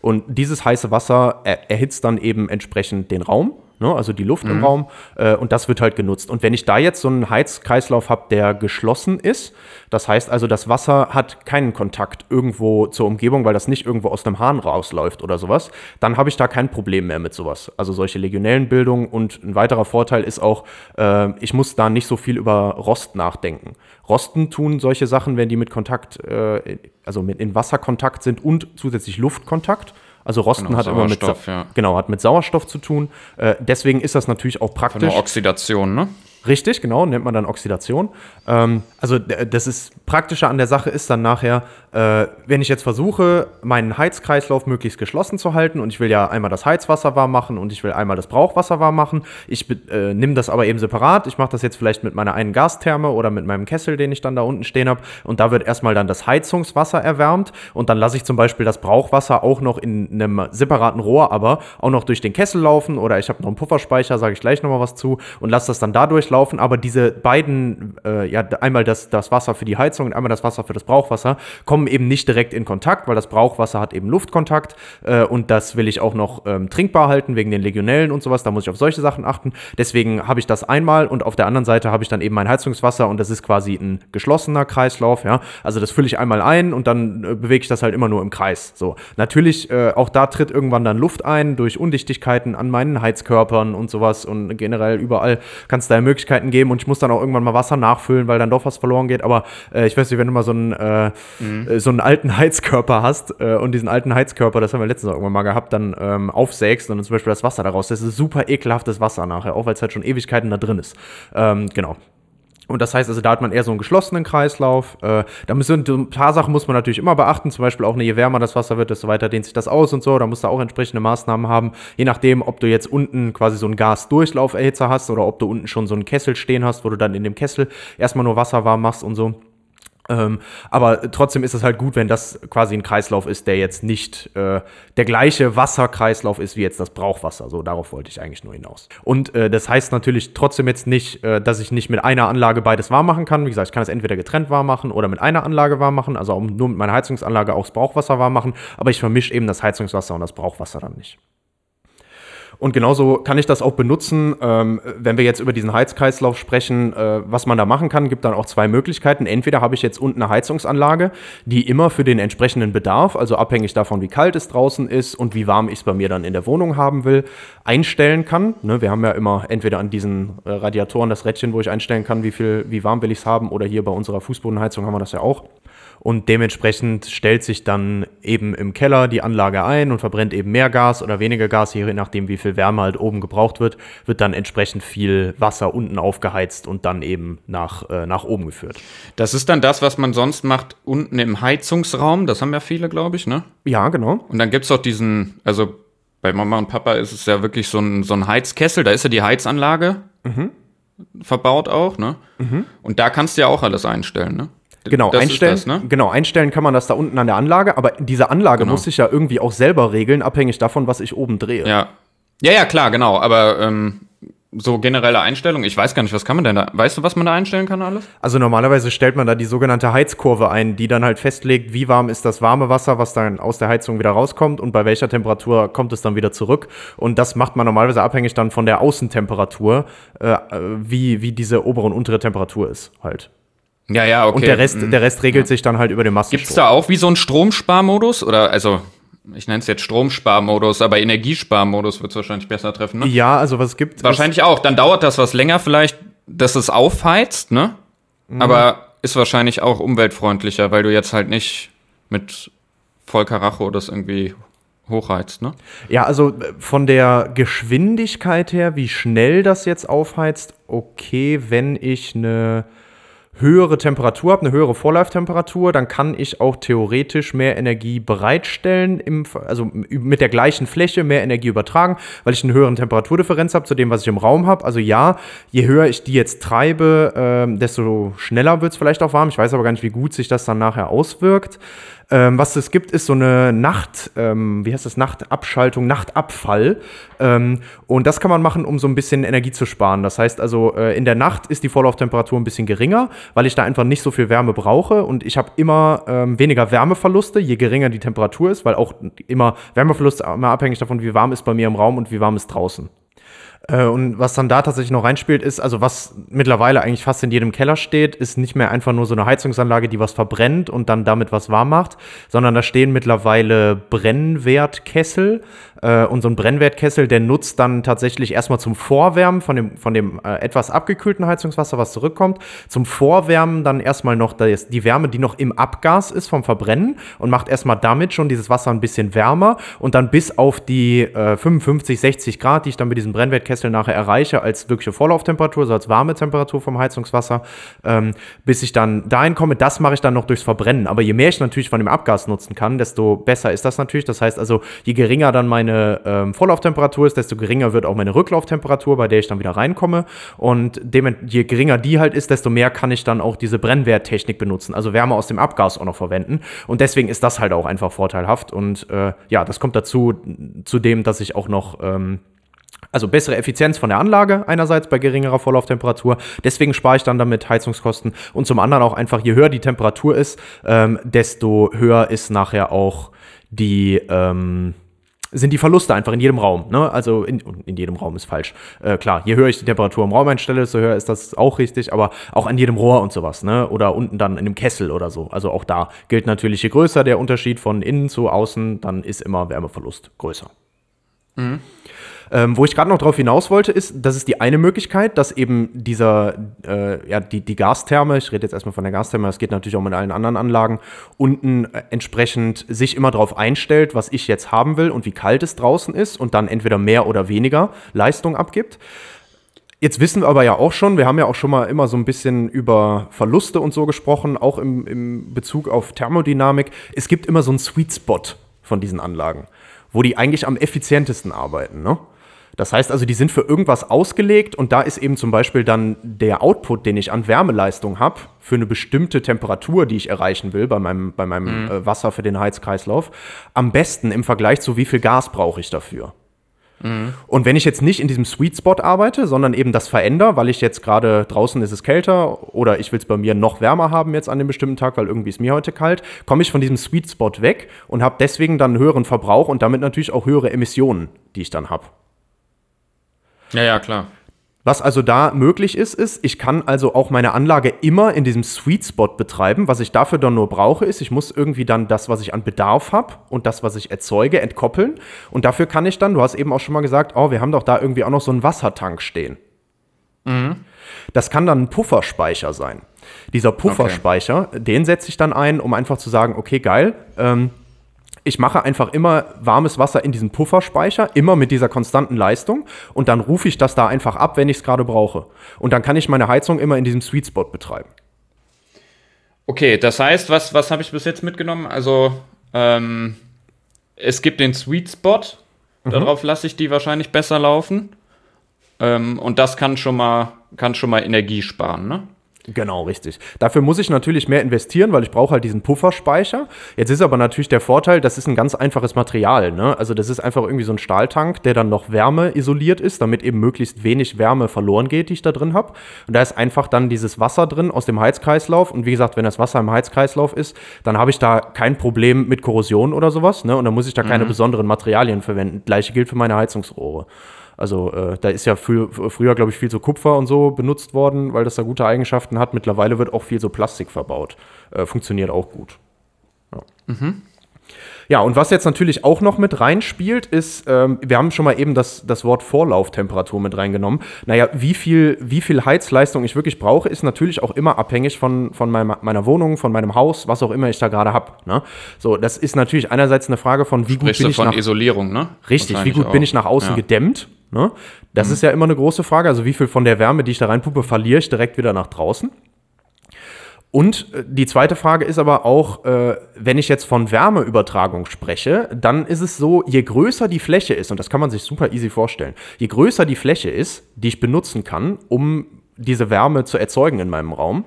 Und dieses heiße Wasser er erhitzt dann eben entsprechend den Raum. Ne, also die Luft im Raum äh, und das wird halt genutzt. Und wenn ich da jetzt so einen Heizkreislauf habe, der geschlossen ist, das heißt also, das Wasser hat keinen Kontakt irgendwo zur Umgebung, weil das nicht irgendwo aus dem Hahn rausläuft oder sowas, dann habe ich da kein Problem mehr mit sowas. Also solche Legionellenbildung und ein weiterer Vorteil ist auch, äh, ich muss da nicht so viel über Rost nachdenken. Rosten tun solche Sachen, wenn die mit Kontakt, äh, also mit in Wasserkontakt sind und zusätzlich Luftkontakt. Also Rosten Genau, hat immer mit, Sa- Sauerstoff, ja. genau, hat mit Sauerstoff zu tun. Äh, deswegen ist das natürlich auch Von praktisch. der Oxidation, ne? Richtig, genau, nennt man dann Oxidation. Ähm, also das ist praktischer an der Sache ist dann nachher, äh, wenn ich jetzt versuche, meinen Heizkreislauf möglichst geschlossen zu halten und ich will ja einmal das Heizwasser warm machen und ich will einmal das Brauchwasser warm machen. Ich äh, nehme das aber eben separat. Ich mache das jetzt vielleicht mit meiner einen Gastherme oder mit meinem Kessel, den ich dann da unten stehen habe. Und da wird erstmal dann das Heizungswasser erwärmt und dann lasse ich zum Beispiel das Brauchwasser auch noch in einem separaten Rohr, aber auch noch durch den Kessel laufen oder ich habe noch einen Pufferspeicher, sage ich gleich nochmal was zu und lasse das dann da durchlaufen. Aber diese beiden, äh, ja, einmal das, das Wasser für die Heizung und einmal das Wasser für das Brauchwasser, kommen eben nicht direkt in Kontakt, weil das Brauchwasser hat eben Luftkontakt äh, und das will ich auch noch ähm, trinkbar halten wegen den Legionellen und sowas. Da muss ich auf solche Sachen achten. Deswegen habe ich das einmal und auf der anderen Seite habe ich dann eben mein Heizungswasser und das ist quasi ein geschlossener Kreislauf. Ja, also das fülle ich einmal ein und dann äh, bewege ich das halt immer nur im Kreis. So, natürlich äh, auch da tritt irgendwann dann Luft ein durch Undichtigkeiten an meinen Heizkörpern und sowas und generell überall kann es da ja Möglichkeiten geben und ich muss dann auch irgendwann mal Wasser nachfüllen, weil dann doch was verloren geht. Aber äh, ich weiß nicht, wenn du mal so einen, äh, äh, so einen alten Heizkörper hast äh, und diesen alten Heizkörper, das haben wir letztens auch irgendwann mal gehabt, dann ähm, aufsägst und dann zum Beispiel das Wasser daraus, das ist super ekelhaftes Wasser nachher, auch weil es halt schon Ewigkeiten da drin ist. Ähm, genau. Und das heißt also, da hat man eher so einen geschlossenen Kreislauf. Äh, da müssen ein paar Sachen muss man natürlich immer beachten. Zum Beispiel auch, ne, je wärmer das Wasser wird, desto weiter dehnt sich das aus und so. Da musst du auch entsprechende Maßnahmen haben. Je nachdem, ob du jetzt unten quasi so einen Gasdurchlauferhitzer hast oder ob du unten schon so einen Kessel stehen hast, wo du dann in dem Kessel erstmal nur Wasser warm machst und so. Ähm, aber trotzdem ist es halt gut, wenn das quasi ein Kreislauf ist, der jetzt nicht äh, der gleiche Wasserkreislauf ist wie jetzt das Brauchwasser. So, darauf wollte ich eigentlich nur hinaus. Und äh, das heißt natürlich trotzdem jetzt nicht, äh, dass ich nicht mit einer Anlage beides warm machen kann. Wie gesagt, ich kann es entweder getrennt warm machen oder mit einer Anlage warm machen, also nur mit meiner Heizungsanlage auch das Brauchwasser warm machen. Aber ich vermische eben das Heizungswasser und das Brauchwasser dann nicht. Und genauso kann ich das auch benutzen, ähm, wenn wir jetzt über diesen Heizkreislauf sprechen, äh, was man da machen kann, gibt dann auch zwei Möglichkeiten. Entweder habe ich jetzt unten eine Heizungsanlage, die immer für den entsprechenden Bedarf, also abhängig davon, wie kalt es draußen ist und wie warm ich es bei mir dann in der Wohnung haben will, einstellen kann. Ne, wir haben ja immer entweder an diesen äh, Radiatoren das Rädchen, wo ich einstellen kann, wie viel, wie warm will ich es haben, oder hier bei unserer Fußbodenheizung haben wir das ja auch. Und dementsprechend stellt sich dann eben im Keller die Anlage ein und verbrennt eben mehr Gas oder weniger Gas, je nachdem, wie viel Wärme halt oben gebraucht wird, wird dann entsprechend viel Wasser unten aufgeheizt und dann eben nach, äh, nach oben geführt. Das ist dann das, was man sonst macht unten im Heizungsraum. Das haben ja viele, glaube ich, ne? Ja, genau. Und dann gibt's doch diesen, also bei Mama und Papa ist es ja wirklich so ein, so ein Heizkessel, da ist ja die Heizanlage verbaut auch, ne? Und da kannst du ja auch alles einstellen, ne? Genau, Das ist einstellen, das, ne? genau, einstellen kann man das da unten an der Anlage, aber diese Anlage Genau. muss ich ja irgendwie auch selber regeln, abhängig davon, was ich oben drehe. Ja. Ja, ja, klar, genau. Aber ähm, so generelle Einstellung? Ich weiß gar nicht, was kann man denn da? Weißt du, was man da einstellen kann alles? Also normalerweise stellt man da die sogenannte Heizkurve ein, die dann halt festlegt, wie warm ist das warme Wasser, was dann aus der Heizung wieder rauskommt und bei welcher Temperatur kommt es dann wieder zurück. Und das macht man normalerweise abhängig dann von der Außentemperatur, äh, wie, wie diese obere und untere Temperatur ist halt. Ja, ja, okay. Und der Rest, der Rest regelt sich dann halt über den Massenstrom. Gibt's da auch wie so einen Stromsparmodus? Oder also, ich nenne es jetzt Stromsparmodus, aber Energiesparmodus wird es wahrscheinlich besser treffen, ne? Ja, also was gibt Wahrscheinlich auch. Dann dauert das was länger vielleicht, dass es aufheizt, ne? Aber ist wahrscheinlich auch umweltfreundlicher, weil du jetzt halt nicht mit Vollkaracho das irgendwie hochheizt, ne? Ja, also äh, von der Geschwindigkeit her, wie schnell das jetzt aufheizt, okay, wenn ich eine höhere Temperatur habe, eine höhere Vorlauftemperatur, dann kann ich auch theoretisch mehr Energie bereitstellen, im, also mit der gleichen Fläche mehr Energie übertragen, weil ich eine höhere Temperaturdifferenz habe zu dem, was ich im Raum habe. Also ja, je höher ich die jetzt treibe, ähm, desto schneller wird es vielleicht auch warm. Ich weiß aber gar nicht, wie gut sich das dann nachher auswirkt. Ähm, was es gibt, ist so eine Nacht, ähm, wie heißt das, Nachtabschaltung, Nachtabfall. Ähm, und das kann man machen, um so ein bisschen Energie zu sparen. Das heißt also, äh, in der Nacht ist die Vorlauftemperatur ein bisschen geringer, weil ich da einfach nicht so viel Wärme brauche und ich habe immer ähm, weniger Wärmeverluste, je geringer die Temperatur ist, weil auch immer Wärmeverluste immer abhängig davon, wie warm ist bei mir im Raum und wie warm ist draußen. Äh, und was dann da tatsächlich noch reinspielt, ist, also was mittlerweile eigentlich fast in jedem Keller steht, ist nicht mehr einfach nur so eine Heizungsanlage, die was verbrennt und dann damit was warm macht, sondern da stehen mittlerweile Brennwertkessel. Äh, und so ein Brennwertkessel, der nutzt dann tatsächlich erstmal zum Vorwärmen von dem, von dem äh, etwas abgekühlten Heizungswasser, was zurückkommt, zum Vorwärmen dann erstmal noch das, die Wärme, die noch im Abgas ist vom Verbrennen und macht erstmal damit schon dieses Wasser ein bisschen wärmer und dann bis auf die äh, 55, 60 Grad, die ich dann mit diesem Brennwertkessel nachher erreiche, als wirkliche Vorlauftemperatur, so als warme Temperatur vom Heizungswasser, ähm, bis ich dann dahin komme, das mache ich dann noch durchs Verbrennen. Aber je mehr ich natürlich von dem Abgas nutzen kann, desto besser ist das natürlich. Das heißt also, je geringer dann meine ähm, Vorlauftemperatur ist, desto geringer wird auch meine Rücklauftemperatur, bei der ich dann wieder reinkomme. Und je geringer die halt ist, desto mehr kann ich dann auch diese Brennwerttechnik benutzen, also Wärme aus dem Abgas auch noch verwenden. Und deswegen ist das halt auch einfach vorteilhaft. Und äh, ja, das kommt dazu, zu dem, dass ich auch noch ähm, also bessere Effizienz von der Anlage einerseits bei geringerer Vorlauftemperatur. Deswegen spare ich dann damit Heizungskosten. Und zum anderen auch einfach, je höher die Temperatur ist, ähm, desto höher ist nachher auch die, ähm, sind die Verluste einfach in jedem Raum. Ne? Also in, in jedem Raum ist falsch. Äh, klar, je höher ich die Temperatur im Raum einstelle, desto höher ist das auch richtig, aber auch an jedem Rohr und sowas. Ne? Oder unten dann in einem Kessel oder so. Also auch da gilt natürlich, je größer der Unterschied von innen zu außen, dann ist immer Wärmeverlust größer. Mhm. Ähm, wo ich gerade noch drauf hinaus wollte, ist, das ist die eine Möglichkeit, dass eben dieser, äh, ja, die, die Gastherme, ich rede jetzt erstmal von der Gastherme, das geht natürlich auch mit allen anderen Anlagen, unten äh, entsprechend sich immer darauf einstellt, was ich jetzt haben will und wie kalt es draußen ist und dann entweder mehr oder weniger Leistung abgibt. Jetzt wissen wir aber ja auch schon, wir haben ja auch schon mal immer so ein bisschen über Verluste und so gesprochen, auch im, im Bezug auf Thermodynamik. Es gibt immer so einen Sweet Spot von diesen Anlagen, wo die eigentlich am effizientesten arbeiten. Ne? Das heißt also, die sind für irgendwas ausgelegt und da ist eben zum Beispiel dann der Output, den ich an Wärmeleistung habe, für eine bestimmte Temperatur, die ich erreichen will bei meinem, bei meinem mhm. äh, Wasser für den Heizkreislauf, am besten im Vergleich zu wie viel Gas brauche ich dafür. Mhm. Und wenn ich jetzt nicht in diesem Sweet Spot arbeite, sondern eben das verändere, weil ich jetzt gerade draußen ist es kälter oder ich will es bei mir noch wärmer haben jetzt an dem bestimmten Tag, weil irgendwie ist mir heute kalt, komme ich von diesem Sweet Spot weg und habe deswegen dann einen höheren Verbrauch und damit natürlich auch höhere Emissionen, die ich dann habe. Ja, ja, klar. Was also da möglich ist, ist, ich kann also auch meine Anlage immer in diesem Sweet Spot betreiben. Was ich dafür dann nur brauche, ist, ich muss irgendwie dann das, was ich an Bedarf habe und das, was ich erzeuge, entkoppeln. Und dafür kann ich dann, du hast eben auch schon mal gesagt, oh, wir haben doch da irgendwie auch noch so einen Wassertank stehen. Mhm. Das kann dann ein Pufferspeicher sein. Dieser Pufferspeicher, okay. den setze ich dann ein, um einfach zu sagen, okay, geil, ähm, ich mache einfach immer warmes Wasser in diesen Pufferspeicher, immer mit dieser konstanten Leistung und dann rufe ich das da einfach ab, wenn ich es gerade brauche. Und dann kann ich meine Heizung immer in diesem Sweet Spot betreiben. Okay, das heißt, was, was habe ich bis jetzt mitgenommen? Also, ähm, es gibt den Sweet Spot, mhm. darauf lasse ich die wahrscheinlich besser laufen. Ähm, und das kann schon mal, kann schon mal Energie sparen, ne? Genau, richtig. Dafür muss ich natürlich mehr investieren, weil ich brauche halt diesen Pufferspeicher. Jetzt ist aber natürlich der Vorteil, das ist ein ganz einfaches Material. Ne? Also das ist einfach irgendwie so ein Stahltank, der dann noch Wärme isoliert ist, damit eben möglichst wenig Wärme verloren geht, die ich da drin habe. Und da ist einfach dann dieses Wasser drin aus dem Heizkreislauf. Und wie gesagt, wenn das Wasser im Heizkreislauf ist, dann habe ich da kein Problem mit Korrosion oder sowas. Ne? Und dann muss ich da keine Mhm. besonderen Materialien verwenden. Gleiche gilt für meine Heizungsrohre. Also äh, da ist ja frü früher, glaube ich, viel so Kupfer und so benutzt worden, weil das da gute Eigenschaften hat. Mittlerweile wird auch viel so Plastik verbaut. Äh, funktioniert auch gut. Ja. ja, und was jetzt natürlich auch noch mit reinspielt, ist, ähm, wir haben schon mal eben das, das Wort Vorlauftemperatur mit reingenommen. Naja, wie viel, wie viel Heizleistung ich wirklich brauche, ist natürlich auch immer abhängig von, von meiner, meiner Wohnung, von meinem Haus, was auch immer ich da gerade habe. Ne? So, das ist natürlich einerseits eine Frage von, wie gut Sprichst bin du ich von nach Isolierung, ne? Richtig, wie gut bin auch. ich nach außen Ja. Mhm. gedämmt? Ne? Das ist ja immer eine große Frage. Also wie viel von der Wärme, die ich da reinpuppe, verliere ich direkt wieder nach draußen? Und äh, die zweite Frage ist aber auch, äh, wenn ich jetzt von Wärmeübertragung spreche, dann ist es so, je größer die Fläche ist, und das kann man sich super easy vorstellen, je größer die Fläche ist, die ich benutzen kann, um diese Wärme zu erzeugen in meinem Raum,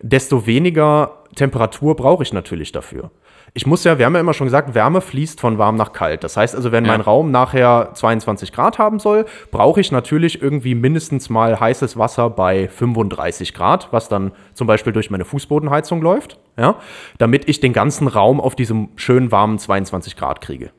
desto weniger Temperatur brauche ich natürlich dafür. Ich muss ja, wir haben ja immer schon gesagt, Wärme fließt von warm nach kalt. Das heißt also, wenn Ja. mein Raum nachher 22 Grad haben soll, brauche ich natürlich irgendwie mindestens mal heißes Wasser bei 35 Grad, was dann zum Beispiel durch meine Fußbodenheizung läuft, ja, damit ich den ganzen Raum auf diesem schön warmen 22 Grad kriege.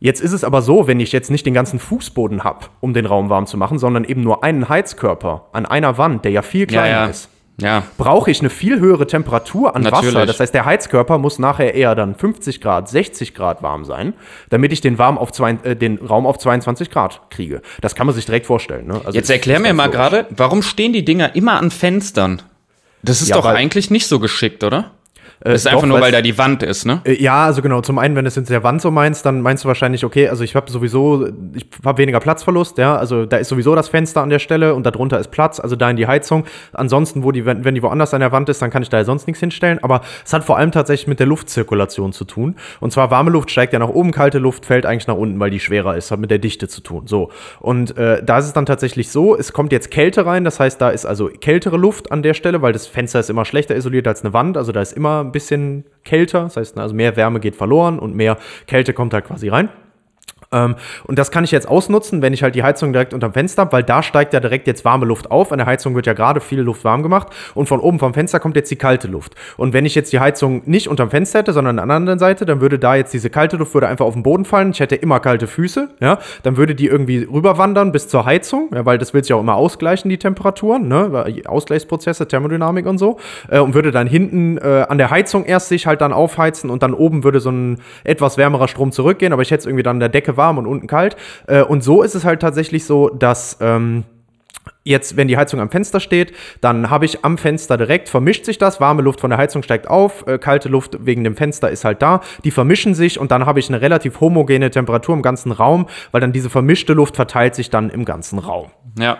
Jetzt ist es aber so, wenn ich jetzt nicht den ganzen Fußboden habe, um den Raum warm zu machen, sondern eben nur einen Heizkörper an einer Wand, der ja viel Ja, kleiner ja. ist Ja, brauche ich eine viel höhere Temperatur an Natürlich. Wasser. Das heißt, der Heizkörper muss nachher eher dann 50 Grad, 60 Grad warm sein, damit ich den, warm auf zwei, äh, den Raum auf 22 Grad kriege. Das kann man sich direkt vorstellen. Ne? Also Jetzt erklär mir mal gerade, warum stehen die Dinger immer an Fenstern? Das ist Ja, doch eigentlich nicht so geschickt, oder? Das ist doch, einfach nur, weil's- weil da die Wand ist, ne? Äh, Ja, also genau. Zum einen, wenn du es in der Wand so meinst, dann meinst du wahrscheinlich, okay, also ich habe sowieso, ich habe weniger Platzverlust, ja. Also da ist sowieso das Fenster an der Stelle und darunter ist Platz, also da in die Heizung. Ansonsten, wo die, wenn, wenn die woanders an der Wand ist, dann kann ich da ja sonst nichts hinstellen. Aber es hat vor allem tatsächlich mit der Luftzirkulation zu tun. Und zwar warme Luft steigt ja nach oben, kalte Luft fällt eigentlich nach unten, weil die schwerer ist, hat mit der Dichte zu tun. So. Und äh, da ist es dann tatsächlich so, es kommt jetzt Kälte rein, das heißt, da ist also kältere Luft an der Stelle, weil das Fenster ist immer schlechter isoliert als eine Wand, also da ist immer ein bisschen kälter, das heißt, also mehr Wärme geht verloren und mehr Kälte kommt da quasi rein. Ähm, und das kann ich jetzt ausnutzen, wenn ich halt die Heizung direkt unterm Fenster habe, weil da steigt ja direkt jetzt warme Luft auf. An der Heizung wird ja gerade viel Luft warm gemacht und von oben vom Fenster kommt jetzt die kalte Luft. Und wenn ich jetzt die Heizung nicht unterm Fenster hätte, sondern an der anderen Seite, dann würde da jetzt diese kalte Luft würde einfach auf den Boden fallen. Ich hätte immer kalte Füße, ja. Dann würde die irgendwie rüberwandern bis zur Heizung, ja, weil das will sich ja auch immer ausgleichen, die Temperaturen, ne? Ausgleichsprozesse, Thermodynamik und so. Äh, und würde dann hinten äh, an der Heizung erst sich halt dann aufheizen und dann oben würde so ein etwas wärmerer Strom zurückgehen, aber ich hätte es irgendwie dann an der Decke warm und unten kalt. Äh, und so ist es halt tatsächlich so, dass ähm, jetzt, wenn die Heizung am Fenster steht, dann habe ich am Fenster direkt, vermischt sich das, warme Luft von der Heizung steigt auf, äh, kalte Luft wegen dem Fenster ist halt da, die vermischen sich und dann habe ich eine relativ homogene Temperatur im ganzen Raum, weil dann diese vermischte Luft verteilt sich dann im ganzen Raum. Ja.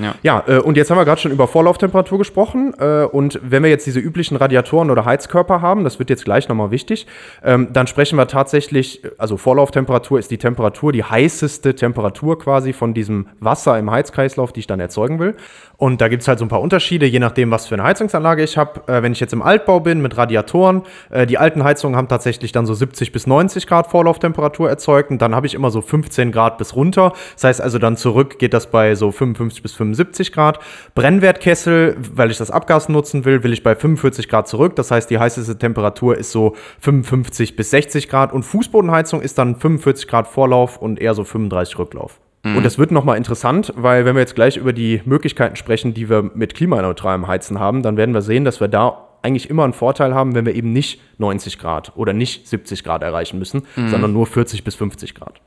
Ja. Ja, äh, und jetzt haben wir gerade schon über Vorlauftemperatur gesprochen. Äh, und wenn wir jetzt diese üblichen Radiatoren oder Heizkörper haben, das wird jetzt gleich nochmal wichtig, ähm, dann sprechen wir tatsächlich, also Vorlauftemperatur ist die Temperatur, die heißeste Temperatur quasi von diesem Wasser im Heizkreislauf, die ich dann erzeugen will. Und da gibt es halt so ein paar Unterschiede, je nachdem, was für eine Heizungsanlage ich habe. Äh, wenn ich jetzt im Altbau bin mit Radiatoren, äh, die alten Heizungen haben tatsächlich dann so 70 bis 90 Grad Vorlauftemperatur erzeugt und dann habe ich immer so 15 Grad bis runter. Das heißt also dann zurück geht das bei so 55 bis 75 Grad. Brennwertkessel, weil ich das Abgas nutzen will, will ich bei 45 Grad zurück. Das heißt, die heißeste Temperatur ist so 55 bis 60 Grad und Fußbodenheizung ist dann 45 Grad Vorlauf und eher so 35 Rücklauf. Und das wird nochmal interessant, weil wenn wir jetzt gleich über die Möglichkeiten sprechen, die wir mit klimaneutralem Heizen haben, dann werden wir sehen, dass wir da eigentlich immer einen Vorteil haben, wenn wir eben nicht 90 Grad oder nicht 70 Grad erreichen müssen, sondern nur 40 bis 50 Grad.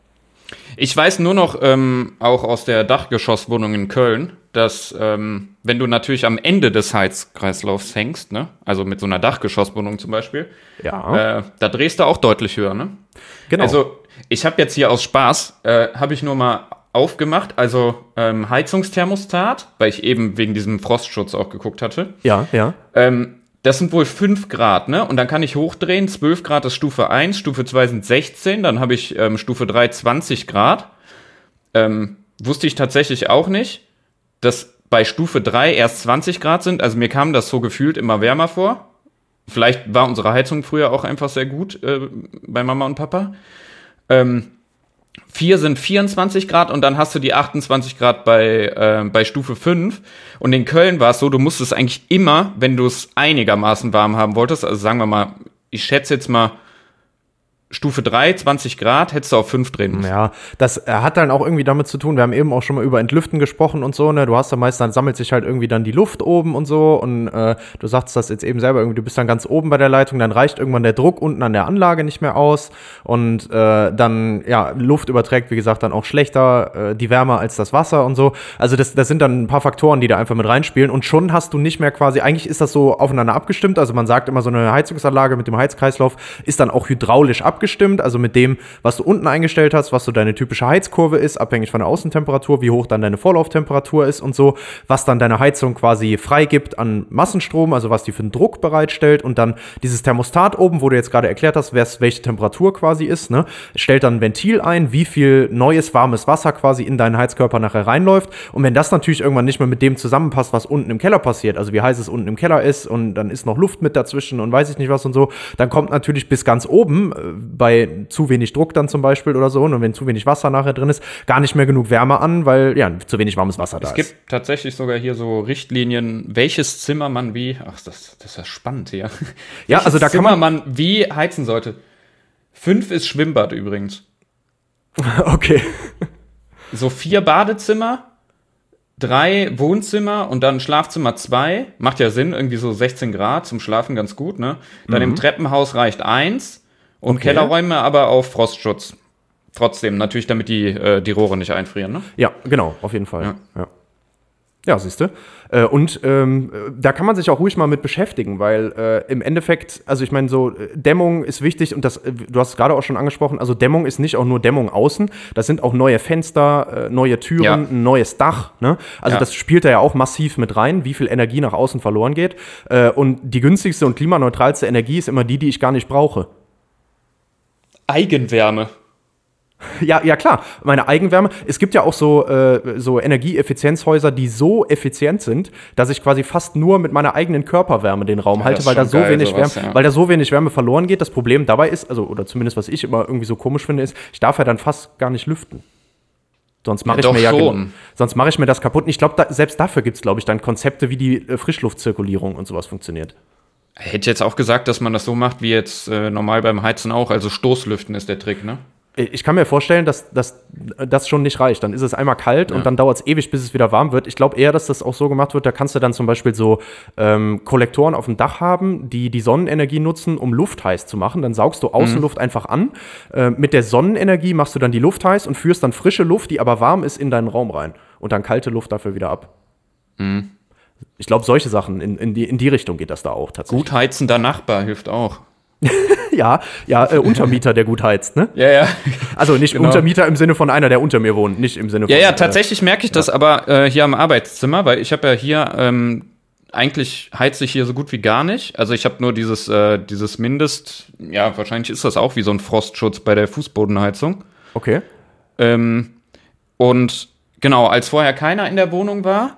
Ich weiß nur noch, ähm, auch aus der Dachgeschosswohnung in Köln, dass ähm, wenn du natürlich am Ende des Heizkreislaufs hängst, ne, also mit so einer Dachgeschosswohnung zum Beispiel, Ja, äh, da drehst du auch deutlich höher, ne? genau. Also ich habe jetzt hier aus Spaß, äh, habe ich nur mal aufgemacht, also ähm, Heizungsthermostat, weil ich eben wegen diesem Frostschutz auch geguckt hatte. ja, ja. Ähm, das sind wohl 5 Grad, ne? Und dann kann ich hochdrehen. 12 Grad ist Stufe 1, Stufe 2 sind 16, dann habe ich ähm, Stufe 3 20 Grad. Ähm, wusste ich tatsächlich auch nicht. Das bei Stufe 3 erst 20 Grad sind. Also mir kam das so gefühlt immer wärmer vor. Vielleicht war unsere Heizung früher auch einfach sehr gut äh, bei Mama und Papa. Ähm, 4 sind 24 Grad und dann hast du die 28 Grad bei, äh, bei Stufe 5. Und in Köln war es so, du musstest eigentlich immer, wenn du es einigermaßen warm haben wolltest, also sagen wir mal, ich schätze jetzt mal Stufe 3, 20 Grad, hättest du auf 5 drehen müssen. Ja, das äh, hat dann auch irgendwie damit zu tun. Wir haben eben auch schon mal über Entlüften gesprochen und so, ne? Du hast da meist, dann sammelt sich halt irgendwie dann die Luft oben und so. Und äh, du sagst das jetzt eben selber, irgendwie, du bist dann ganz oben bei der Leitung, dann reicht irgendwann der Druck unten an der Anlage nicht mehr aus. Und äh, dann, ja, Luft überträgt, wie gesagt, dann auch schlechter äh, die Wärme als das Wasser und so. Also das, das sind dann ein paar Faktoren, die da einfach mit reinspielen. Und schon hast du nicht mehr quasi, eigentlich ist das so aufeinander abgestimmt. Also man sagt immer, so eine Heizungsanlage mit dem Heizkreislauf ist dann auch hydraulisch abgestimmt abgestimmt, also mit dem, was du unten eingestellt hast, was so deine typische Heizkurve ist, abhängig von der Außentemperatur, wie hoch dann deine Vorlauftemperatur ist und so, was dann deine Heizung quasi freigibt an Massenstrom, also was die für einen Druck bereitstellt und dann dieses Thermostat oben, wo du jetzt gerade erklärt hast, welche Temperatur quasi ist, ne, stellt dann ein Ventil ein, wie viel neues warmes Wasser quasi in deinen Heizkörper nachher reinläuft. Und wenn das natürlich irgendwann nicht mehr mit dem zusammenpasst, was unten im Keller passiert, also wie heiß es unten im Keller ist und dann ist noch Luft mit dazwischen und weiß ich nicht was und so, dann kommt natürlich bis ganz oben äh, bei zu wenig Druck dann zum Beispiel oder so und wenn zu wenig Wasser nachher drin ist, gar nicht mehr genug Wärme an, weil ja zu wenig warmes Wasser da es ist. Es gibt tatsächlich sogar hier so Richtlinien, welches Zimmer man wie, ach, das, das ist ja spannend hier. Ja, also da Zimmer kann man, man wie heizen sollte. Fünf ist Schwimmbad übrigens. okay. So vier Badezimmer, drei Wohnzimmer und dann Schlafzimmer zwei. Macht ja Sinn, irgendwie so 16 Grad zum Schlafen ganz gut, ne? Dann im Treppenhaus reicht eins und Okay. Kellerräume aber auf Frostschutz. Trotzdem, natürlich, damit die, äh, die Rohre nicht einfrieren, ne? Ja, genau, auf jeden Fall. Ja. Ja, ja. siehst du. Äh, und ähm, äh, da kann man sich auch ruhig mal mit beschäftigen, weil äh, im Endeffekt, also ich meine, so äh, Dämmung ist wichtig und das, äh, du hast es gerade auch schon angesprochen, also Dämmung ist nicht auch nur Dämmung außen, das sind auch neue Fenster, äh, neue Türen, Ja. ein neues Dach. Ne? Also Ja. das spielt da ja auch massiv mit rein, wie viel Energie nach außen verloren geht. Und die günstigste und klimaneutralste Energie ist immer die, die ich gar nicht brauche. Eigenwärme. Ja, ja klar, meine Eigenwärme. Es gibt ja auch so, äh, so Energieeffizienzhäuser, die so effizient sind, dass ich quasi fast nur mit meiner eigenen Körperwärme den Raum Ja, halte, weil da so geil, wenig sowas, Wärme, ja. weil da so wenig Wärme verloren geht. Das Problem dabei ist, also oder zumindest was ich immer irgendwie so komisch finde, ist, ich darf ja dann fast gar nicht lüften. Sonst mache Ja, ich mir ja schon. gen- sonst mache ich mir das kaputt. Und ich glaube, da, selbst dafür gibt es, glaube ich, dann Konzepte, wie die äh, Frischluftzirkulierung und sowas funktioniert. Hätte jetzt auch gesagt, dass man das so macht wie jetzt äh, normal beim Heizen auch. Also Stoßlüften ist der Trick, ne? Ich kann mir vorstellen, dass dass das schon nicht reicht. Dann ist es einmal kalt und dann dauert es ewig, bis es wieder warm wird. Ich glaube eher, dass das auch so gemacht wird. Da kannst du dann zum Beispiel so ähm, Kollektoren auf dem Dach haben, die die Sonnenenergie nutzen, um Luft heiß zu machen. Dann saugst du Außenluft einfach an. Äh, mit der Sonnenenergie machst du dann die Luft heiß und führst dann frische Luft, die aber warm ist, in deinen Raum rein. Und dann kalte Luft dafür wieder ab. Ich glaube, solche Sachen, in, in, die, in die Richtung geht das da auch tatsächlich. Gut heizender Nachbar hilft auch. Ja, ja, äh, Untermieter, der gut heizt, ne? Ja, ja. Also nicht Genau. Untermieter im Sinne von einer, der unter mir wohnt, nicht im Sinne von. Ja, ja, äh, tatsächlich merke ich das aber äh, hier am Arbeitszimmer, weil ich habe ja hier ähm, eigentlich heize ich hier so gut wie gar nicht. Also ich habe nur dieses äh, dieses Mindest, ja, wahrscheinlich ist das auch wie so ein Frostschutz bei der Fußbodenheizung. Okay. Ähm, und genau, als vorher keiner in der Wohnung war,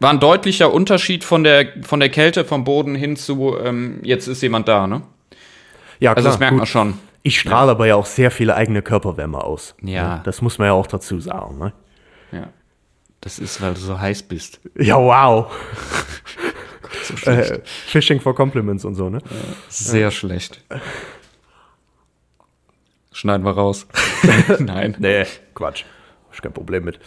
war ein deutlicher Unterschied von der von der Kälte vom Boden hin zu ähm, jetzt ist jemand da, ne? Ja, Also klar, das merkt gut. man schon. Ich strahle aber ja auch sehr viele eigene Körperwärme aus. Ja. Ne? Das muss man ja auch dazu sagen. Ne? Ja. Das ist, weil du so heiß bist. Ja, wow. So schlecht. Äh, Fishing for Compliments und so, ne? Sehr schlecht. Schneiden wir raus. Nein. Nee, Quatsch. Hab ich kein Problem mit.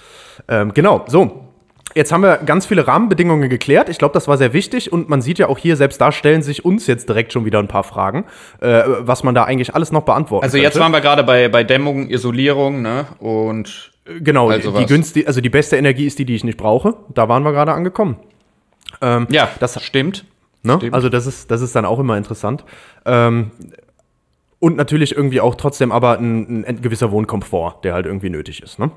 Ähm, genau, so. Jetzt haben wir ganz viele Rahmenbedingungen geklärt. Ich glaube, das war sehr wichtig und man sieht ja auch hier, selbst da stellen sich uns jetzt direkt schon wieder ein paar Fragen, äh, was man da eigentlich alles noch beantworten Also könnte. jetzt waren wir gerade bei, bei Dämmung, Isolierung, ne? Und Genau, Also die, die günstig, also die beste Energie ist die, die ich nicht brauche. Da waren wir gerade angekommen. ja, Das- stimmt. Ne? Stimmt. Also das ist, das ist dann auch immer interessant. Ähm, und natürlich irgendwie auch trotzdem aber ein, ein gewisser Wohnkomfort, der halt irgendwie nötig ist. Ne?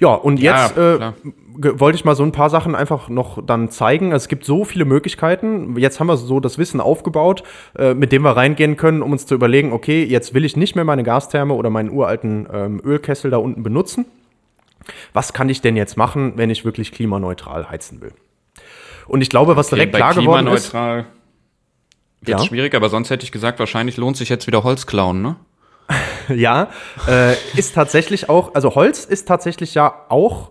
Ja, und Ja, jetzt äh, klar. ge- wollte ich mal so ein paar Sachen einfach noch dann zeigen. Es gibt so viele Möglichkeiten. Jetzt haben wir so das Wissen aufgebaut, äh, mit dem wir reingehen können, um uns zu überlegen, okay, jetzt will ich nicht mehr meine Gastherme oder meinen uralten ähm, Ölkessel da unten benutzen Was kann ich denn jetzt machen, wenn ich wirklich klimaneutral heizen will? Und ich glaube, was direkt bei klar geworden ist, klimaneutral wird Ja. schwierig, aber sonst hätte ich gesagt, wahrscheinlich lohnt sich jetzt wieder Holz klauen, ne? ja, äh, ist tatsächlich auch, also Holz ist tatsächlich ja auch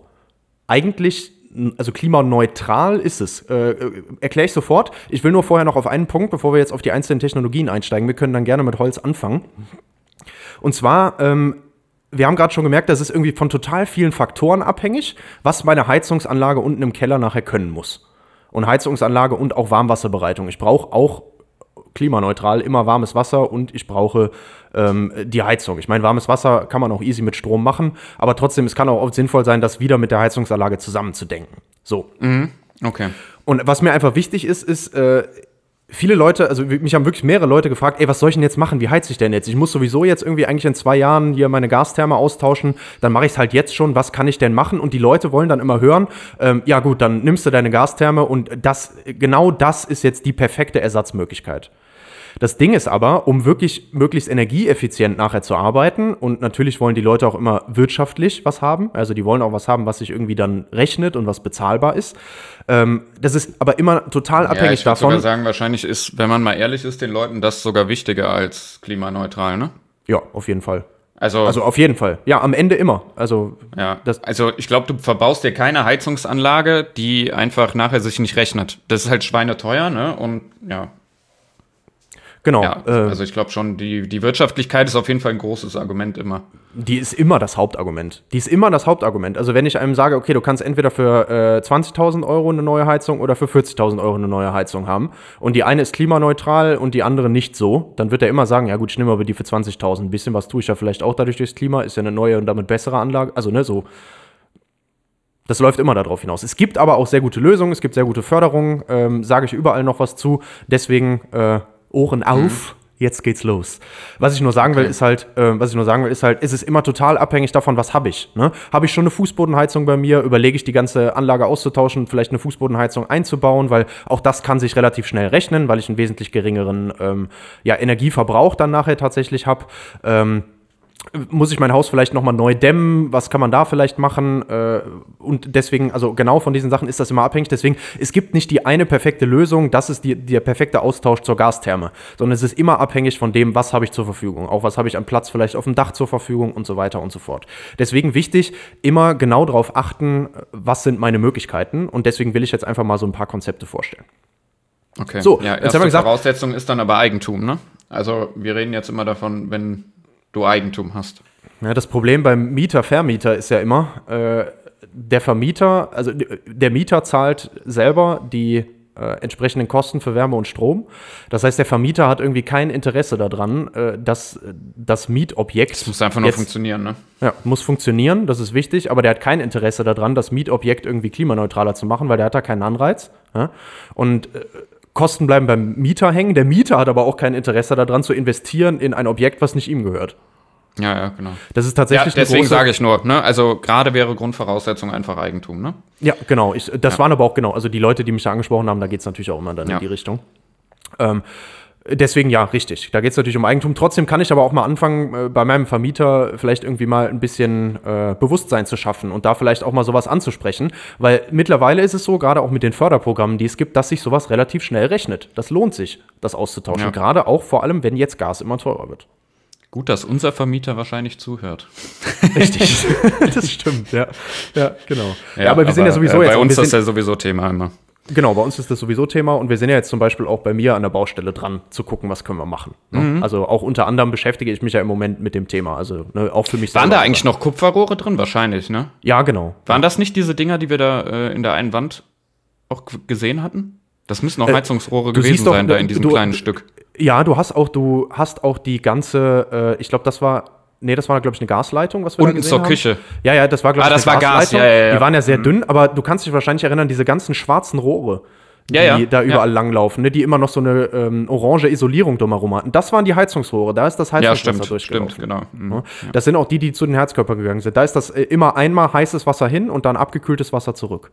eigentlich, also klimaneutral ist es. Äh, äh, Erkläre ich sofort. Ich will nur vorher noch auf einen Punkt, bevor wir jetzt auf die einzelnen Technologien einsteigen. Wir können dann gerne mit Holz anfangen. Und zwar, ähm, wir haben gerade schon gemerkt, das ist irgendwie von total vielen Faktoren abhängig, was meine Heizungsanlage unten im Keller nachher können muss. Und Heizungsanlage und auch Warmwasserbereitung. Ich brauche auch klimaneutral immer warmes Wasser und ich brauche ähm, die Heizung. Ich meine, warmes Wasser kann man auch easy mit Strom machen, aber trotzdem, es kann auch oft sinnvoll sein, das wieder mit der Heizungsanlage zusammenzudenken. So. Okay. Und was mir einfach wichtig ist, ist, äh, viele Leute, also mich haben wirklich mehrere Leute gefragt, ey, was soll ich denn jetzt machen? Wie heize ich denn jetzt? Ich muss sowieso jetzt irgendwie eigentlich in zwei Jahren hier meine Gastherme austauschen, dann mache ich es halt jetzt schon, was kann ich denn machen? Und die Leute wollen dann immer hören, ähm, ja gut, dann nimmst du deine Gastherme und das, genau das ist jetzt die perfekte Ersatzmöglichkeit. Das Ding ist aber, um wirklich möglichst energieeffizient nachher zu arbeiten und natürlich wollen die Leute auch immer wirtschaftlich was haben, also die wollen auch was haben, was sich irgendwie dann rechnet und was bezahlbar ist. Ähm, das ist aber immer total Ja, abhängig ich würde sogar davon. sagen, wahrscheinlich ist, wenn man mal ehrlich ist, den Leuten das sogar wichtiger als klimaneutral, ne? Ja, auf jeden Fall. Also, Also auf jeden Fall. Ja, am Ende immer. Also ja. das- also ich glaube, du verbaust dir keine Heizungsanlage, die einfach nachher sich nicht rechnet. Das ist halt schweineteuer, ne? Und ja, genau. ja. äh, also ich glaube schon, die, die Wirtschaftlichkeit ist auf jeden Fall ein großes Argument immer. die ist immer das Hauptargument. Die ist immer das Hauptargument. Also wenn ich einem sage, okay, du kannst entweder für äh, 20.000 Euro eine neue Heizung oder für 40.000 Euro eine neue Heizung haben und die eine ist klimaneutral und die andere nicht so, dann wird er immer sagen, ja gut, ich nehme aber die für 20.000. Ein bisschen was tue ich ja vielleicht auch dadurch durchs Klima, ist ja eine neue und damit bessere Anlage. Also ne, so. Das läuft immer darauf hinaus. Es gibt aber auch sehr gute Lösungen, es gibt sehr gute Förderungen, ähm, sage ich überall noch was zu. Deswegen äh, Ohren auf. Jetzt geht's los. Was ich nur sagen will, ist halt, äh, was ich nur sagen will, ist halt, es ist immer total abhängig davon, was habe ich. Ne? Habe ich schon eine Fußbodenheizung bei mir, überlege ich die ganze Anlage auszutauschen, vielleicht eine Fußbodenheizung einzubauen, weil auch das kann sich relativ schnell rechnen, weil ich einen wesentlich geringeren ähm, ja, Energieverbrauch dann nachher tatsächlich habe. Ähm, muss ich mein Haus vielleicht nochmal neu dämmen? Was kann man da vielleicht machen? Äh, und deswegen, also genau von diesen Sachen ist das immer abhängig. Deswegen, es gibt nicht die eine perfekte Lösung, das ist die, der perfekte Austausch zur Gastherme, sondern es ist immer abhängig von dem, was habe ich zur Verfügung. Auch was habe ich an Platz vielleicht auf dem Dach zur Verfügung und so weiter und so fort. Deswegen wichtig, immer genau darauf achten, was sind meine Möglichkeiten. Und deswegen will ich jetzt einfach mal so ein paar Konzepte vorstellen. Okay. So, ja, jetzt erste haben wir gesagt- Voraussetzung ist dann aber Eigentum, ne? Also wir reden jetzt immer davon, wenn du Eigentum hast. Ja, das Problem beim Mieter, Vermieter ist ja immer, äh, der Vermieter, also der Mieter zahlt selber die äh, entsprechenden Kosten für Wärme und Strom. Das heißt, der Vermieter hat irgendwie kein Interesse daran, äh, dass das Mietobjekt Es muss einfach nur jetzt- funktionieren, ne? ja, muss funktionieren, das ist wichtig, aber der hat kein Interesse daran, das Mietobjekt irgendwie klimaneutraler zu machen, weil der hat da keinen Anreiz. Ja? Und äh, Kosten bleiben beim Mieter hängen. Der Mieter hat aber auch kein Interesse daran zu investieren in ein Objekt, was nicht ihm gehört. Ja, ja, genau. Das ist Ja, tatsächlich eine deswegen sage ich nur, ne? Also gerade wäre Grundvoraussetzung einfach Eigentum, ne? Ja, genau. Ich, das waren aber auch genau, also die Leute, die mich da angesprochen haben, da geht es natürlich auch immer dann Ja. in die Richtung. Ähm, deswegen ja, richtig. Da geht es natürlich um Eigentum. Trotzdem kann ich aber auch mal anfangen, äh, bei meinem Vermieter vielleicht irgendwie mal ein bisschen äh, Bewusstsein zu schaffen und da vielleicht auch mal sowas anzusprechen. Weil mittlerweile ist es so, gerade auch mit den Förderprogrammen, die es gibt, dass sich sowas relativ schnell rechnet. Das lohnt sich, das auszutauschen. Ja. Gerade auch vor allem, wenn jetzt Gas immer teurer wird. Gut, dass unser Vermieter wahrscheinlich zuhört. Richtig. das stimmt, ja. Ja, genau. Ja, aber wir sind ja sowieso äh, jetzt Bei uns ist ja sowieso Thema immer. Genau, bei uns ist das sowieso Thema und wir sind ja jetzt zum Beispiel auch bei mir an der Baustelle dran, zu gucken, was können wir machen. ne? Mhm. Also auch unter anderem beschäftige ich mich ja im Moment mit dem Thema. Also ne, auch für mich Waren da eigentlich noch Kupferrohre drin? Wahrscheinlich, ne? Ja, genau. Waren das nicht diese Dinger, die wir da äh, in der einen Wand auch gesehen hatten? Das müssen auch Äh, Heizungsrohre gewesen doch, sein, da in diesem du- kleinen Stück. Ja, du hast auch, du hast auch die ganze, äh, ich glaube, das war. Nee, das war, glaube ich, eine Gasleitung, was wir da Unten gesehen zur haben. Küche. Ja, ja, das war, glaube Ah, ich, das eine war Gas, Gasleitung. ja, ja, ja. Die waren ja sehr dünn, aber du kannst dich wahrscheinlich erinnern, diese ganzen schwarzen Rohre, die Ja, ja, da ja. überall langlaufen, ne, die immer noch so eine ähm, orange Isolierung drumherum hatten. Das waren die Heizungsrohre, da ist das Ja, Heizungswasser stimmt, durchgelaufen. stimmt, genau. Mhm. Ne? Das sind auch die, die zu den Heizkörpern gegangen sind. Da ist das äh, immer einmal heißes Wasser hin und dann abgekühltes Wasser zurück.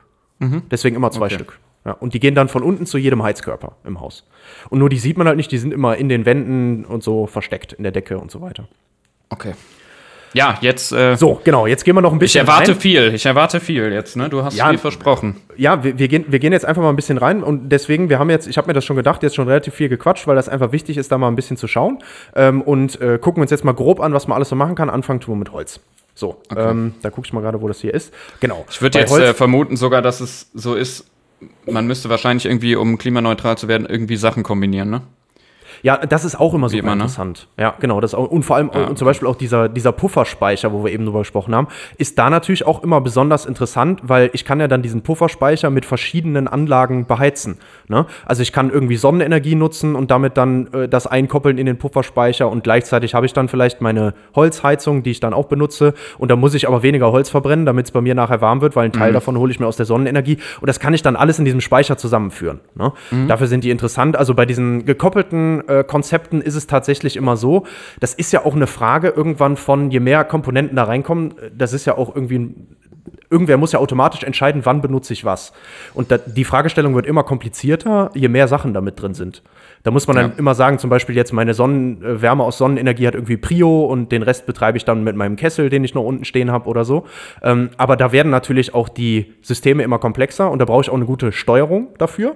Deswegen immer zwei Mhm. Okay. Stück. Ja, und die gehen dann von unten zu jedem Heizkörper im Haus. Und nur die sieht man halt nicht, die sind immer in den Wänden und so versteckt, in der Decke und so weiter. Okay. Ja, jetzt. Äh, So, genau, jetzt gehen wir noch ein ich bisschen erwarte rein. viel. Ich erwarte viel jetzt, ne? Du hast Ja. viel versprochen. Ja, wir, wir, gehen, wir gehen jetzt einfach mal ein bisschen rein und deswegen, wir haben jetzt, ich habe mir das schon gedacht, jetzt schon relativ viel gequatscht, weil das einfach wichtig ist, da mal ein bisschen zu schauen ähm, und äh, gucken uns jetzt mal grob an, was man alles so machen kann. Anfangen tun wir mit Holz. So, ähm, da gucke ich mal gerade, wo das hier ist. Genau. Ich würde jetzt äh, vermuten sogar, dass es so ist, man müsste wahrscheinlich irgendwie, um klimaneutral zu werden, irgendwie Sachen kombinieren, ne? Ja, das ist auch immer super immer, ne? interessant. Ja, genau. Das auch, und vor allem Ja. und zum Beispiel auch dieser, dieser Pufferspeicher, wo wir eben drüber gesprochen haben, ist da natürlich auch immer besonders interessant, weil ich kann ja dann diesen Pufferspeicher mit verschiedenen Anlagen beheizen. Ne? Also ich kann irgendwie Sonnenenergie nutzen und damit dann äh, das einkoppeln in den Pufferspeicher und gleichzeitig habe ich dann vielleicht meine Holzheizung, die ich dann auch benutze und da muss ich aber weniger Holz verbrennen, damit es bei mir nachher warm wird, weil ein Teil davon hole ich mir aus der Sonnenenergie und das kann ich dann alles in diesem Speicher zusammenführen. Ne? Dafür sind die interessant. Also bei diesen gekoppelten äh, Konzepten ist es tatsächlich immer so, das ist ja auch eine Frage irgendwann von, je mehr Komponenten da reinkommen, äh, das ist ja auch irgendwie ein irgendwer muss ja automatisch entscheiden, wann benutze ich was. Und da, die Fragestellung wird immer komplizierter, je mehr Sachen damit drin sind. Da muss man dann Ja. immer sagen, zum Beispiel jetzt meine Sonnenwärme aus Sonnenenergie hat irgendwie Prio und den Rest betreibe ich dann mit meinem Kessel, den ich noch unten stehen habe oder so. Ähm, aber da werden natürlich auch die Systeme immer komplexer und da brauche ich auch eine gute Steuerung dafür.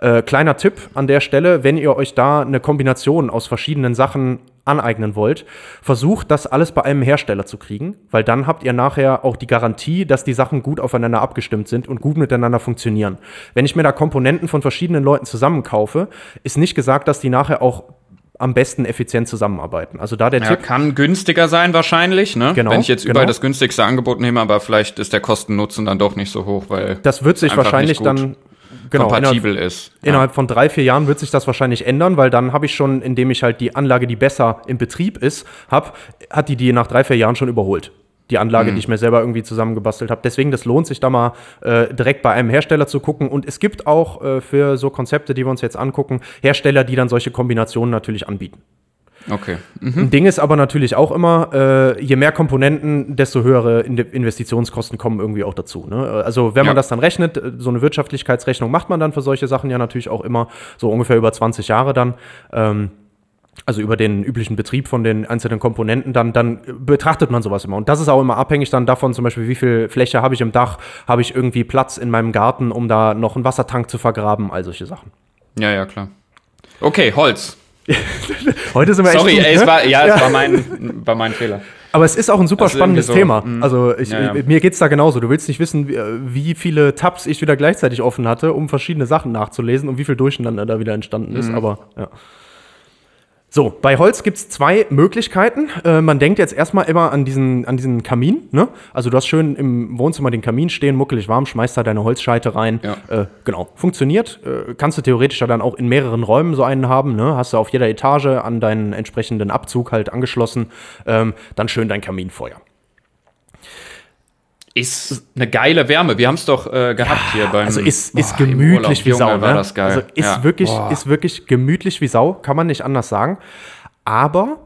Äh, kleiner Tipp an der Stelle, wenn ihr euch da eine Kombination aus verschiedenen Sachen aneignen wollt, versucht das alles bei einem Hersteller zu kriegen, weil dann habt ihr nachher auch die Garantie, dass die Sachen gut aufeinander abgestimmt sind und gut miteinander funktionieren. Wenn ich mir da Komponenten von verschiedenen Leuten zusammenkaufe, ist nicht gesagt, dass die nachher auch am besten effizient zusammenarbeiten. Also da der Ja, Tipp, kann günstiger sein wahrscheinlich, ne? Genau, Wenn ich jetzt genau. überall das günstigste Angebot nehme, aber vielleicht ist der Kosten-Nutzen dann doch nicht so hoch, weil das wird sich wahrscheinlich dann genau, kompatibel innerhalb, ist. Innerhalb von drei, vier Jahren wird sich das wahrscheinlich ändern, weil dann habe ich schon, indem ich halt die Anlage, die besser im Betrieb ist, habe, hat die die nach drei, vier Jahren schon überholt. Die Anlage, die ich mir selber irgendwie zusammengebastelt habe. Deswegen, das lohnt sich da mal äh, direkt bei einem Hersteller zu gucken. Und es gibt auch äh, für so Konzepte, die wir uns jetzt angucken, Hersteller, die dann solche Kombinationen natürlich anbieten. Okay. Ein Ding ist aber natürlich auch immer, äh, je mehr Komponenten, desto höhere In Investitionskosten kommen irgendwie auch dazu. Ne? Also wenn man Ja. das dann rechnet, äh, so eine Wirtschaftlichkeitsrechnung macht man dann für solche Sachen ja natürlich auch immer so ungefähr über 20 Jahre dann. Ähm, also über den üblichen Betrieb von den einzelnen Komponenten, dann, dann betrachtet man sowas immer. Und das ist auch immer abhängig dann davon, zum Beispiel, wie viel Fläche habe ich im Dach, habe ich irgendwie Platz in meinem Garten, um da noch einen Wassertank zu vergraben, all solche Sachen. Ja, ja, klar. Okay, Holz. Heute sind wir Sorry, gut, ey, es ne? war, ja, es war mein, war mein Fehler. Aber es ist auch ein super Also spannendes so, Thema. mm. Also ich, Ja, ja. mir geht's da genauso. Du willst nicht wissen, wie, wie viele Tabs ich wieder gleichzeitig offen hatte, um verschiedene Sachen nachzulesen und wie viel Durcheinander da wieder entstanden Mhm. ist. Aber ja. So, bei Holz gibt's zwei Möglichkeiten. Äh, man denkt jetzt erstmal immer an diesen, an diesen Kamin. Ne? Also du hast schön im Wohnzimmer den Kamin stehen, muckelig warm, schmeißt da deine Holzscheite rein. Ja. Äh, genau, funktioniert. Äh, kannst du theoretisch ja dann auch in mehreren Räumen so einen haben. Ne? Hast du auf jeder Etage an deinen entsprechenden Abzug halt angeschlossen. Ähm, dann schön dein Kaminfeuer. Ist eine geile Wärme. Wir haben es doch äh, gehabt hier beim. Also ist, ist Boah, im gemütlich wie Junge, Sau. Ne? das geil. Also ist, Ja. wirklich, Boah. ist wirklich gemütlich wie Sau, kann man nicht anders sagen. Aber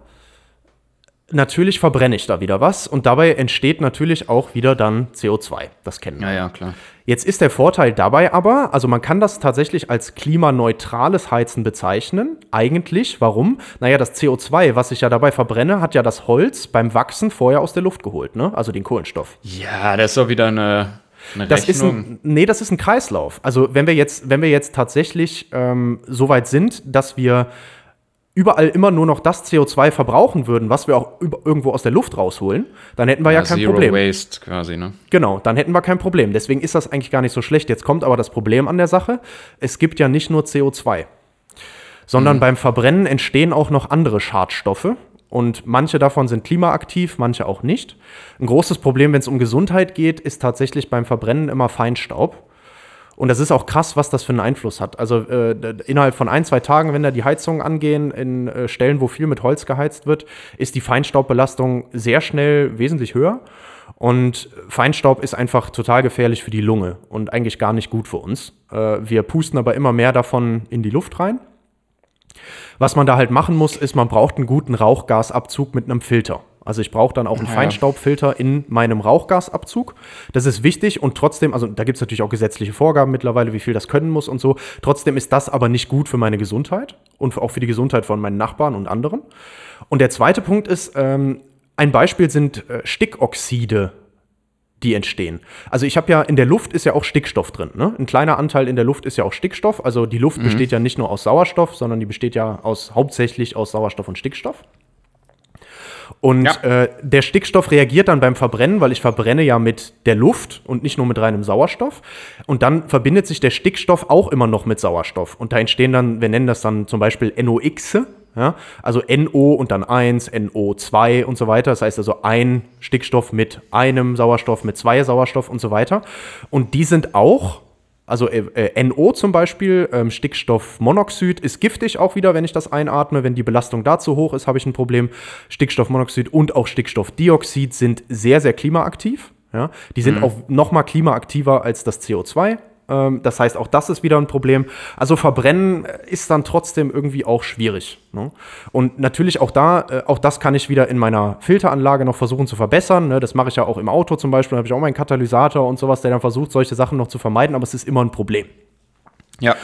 natürlich verbrenne ich da wieder was und dabei entsteht natürlich auch wieder dann CO2. Das kennen wir. Ja, ja, klar. Jetzt ist der Vorteil dabei aber, also man kann das tatsächlich als klimaneutrales Heizen bezeichnen. Eigentlich, warum? Naja, das CO2, was ich ja dabei verbrenne, hat ja das Holz beim Wachsen vorher aus der Luft geholt, ne? Also den Kohlenstoff. Ja, das ist doch wieder eine, eine Das ist ein, nee, das ist ein Kreislauf. Also wenn wir jetzt, wenn wir jetzt tatsächlich ähm, so weit sind, dass wir überall immer nur noch das CO2 verbrauchen würden, was wir auch irgendwo aus der Luft rausholen, dann hätten wir ja, kein Zero Problem. Waste quasi, ne? Genau, dann hätten wir kein Problem. Deswegen ist das eigentlich gar nicht so schlecht. Jetzt kommt aber das Problem an der Sache. Es gibt ja nicht nur CO2, sondern beim Verbrennen entstehen auch noch andere Schadstoffe. Und manche davon sind klimaaktiv, manche auch nicht. Ein großes Problem, wenn es um Gesundheit geht, ist tatsächlich beim Verbrennen immer Feinstaub. Und das ist auch krass, was das für einen Einfluss hat. Also äh, innerhalb von ein, zwei Tagen, wenn da die Heizungen angehen, in äh, Stellen, wo viel mit Holz geheizt wird, ist die Feinstaubbelastung sehr schnell wesentlich höher. Und Feinstaub ist einfach total gefährlich für die Lunge und eigentlich gar nicht gut für uns. Äh, wir pusten aber immer mehr davon in die Luft rein. Was man da halt machen muss, ist, man braucht einen guten Rauchgasabzug mit einem Filter. Also ich brauche dann auch einen Ja. Feinstaubfilter in meinem Rauchgasabzug. Das ist wichtig und trotzdem, also da gibt es natürlich auch gesetzliche Vorgaben mittlerweile, wie viel das können muss und so. Trotzdem ist das aber nicht gut für meine Gesundheit und auch für die Gesundheit von meinen Nachbarn und anderen. Und der zweite Punkt ist, ähm, ein Beispiel sind äh, Stickoxide, die entstehen. Also ich habe ja in der Luft ist ja auch Stickstoff drin. Ne? Ein kleiner Anteil in der Luft ist ja auch Stickstoff. Also die Luft besteht ja nicht nur aus Sauerstoff, sondern die besteht ja aus hauptsächlich aus Sauerstoff und Stickstoff. Und Ja. äh, der Stickstoff reagiert dann beim Verbrennen, weil ich verbrenne ja mit der Luft und nicht nur mit reinem Sauerstoff. Und dann verbindet sich der Stickstoff auch immer noch mit Sauerstoff. Und da entstehen dann, wir nennen das dann zum Beispiel NOx, ja? also NO und dann 1, NO2 und so weiter. Das heißt also ein Stickstoff mit einem Sauerstoff, mit zwei Sauerstoff und so weiter. Und die sind auch also äh, äh, NO zum Beispiel, ähm, Stickstoffmonoxid, ist giftig auch wieder, wenn ich das einatme. Wenn die Belastung da zu hoch ist, habe ich ein Problem. Stickstoffmonoxid und auch Stickstoffdioxid sind sehr, sehr klimaaktiv. Ja? Die sind auch noch mal klimaaktiver als das CO2. Ähm, das heißt, auch das ist wieder ein Problem. Also Verbrennen äh, ist dann trotzdem irgendwie auch schwierig. Ne? Und natürlich auch da, äh, auch das kann ich wieder in meiner Filteranlage noch versuchen zu verbessern. Ne? Das mache ich ja auch im Auto zum Beispiel. Da habe ich auch meinen Katalysator und sowas, der dann versucht, solche Sachen noch zu vermeiden. Aber es ist immer ein Problem. Ja.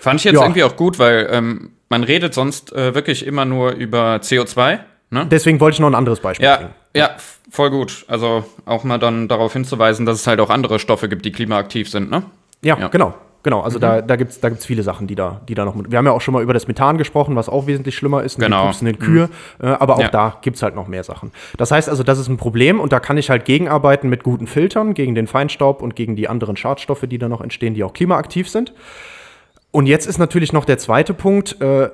Fand ich jetzt Ja. irgendwie auch gut, weil ähm, man redet sonst äh, wirklich immer nur über CO2. Ne? Deswegen wollte ich noch ein anderes Beispiel Ja, bringen. ja, voll gut. Also auch mal dann darauf hinzuweisen, dass es halt auch andere Stoffe gibt, die klimaaktiv sind, ne? Ja, Ja. Mhm. genau. Genau, also da, da gibt es da gibt's viele Sachen, die da, die da noch mit. Wir haben ja auch schon mal über das Methan gesprochen, was auch wesentlich schlimmer ist, Genau. die pupsenden Kühe. Äh, aber auch Ja. da gibt es halt noch mehr Sachen. Das heißt also, das ist ein Problem und da kann ich halt gegenarbeiten mit guten Filtern gegen den Feinstaub und gegen die anderen Schadstoffe, die da noch entstehen, die auch klimaaktiv sind. Und jetzt ist natürlich noch der zweite Punkt. Äh,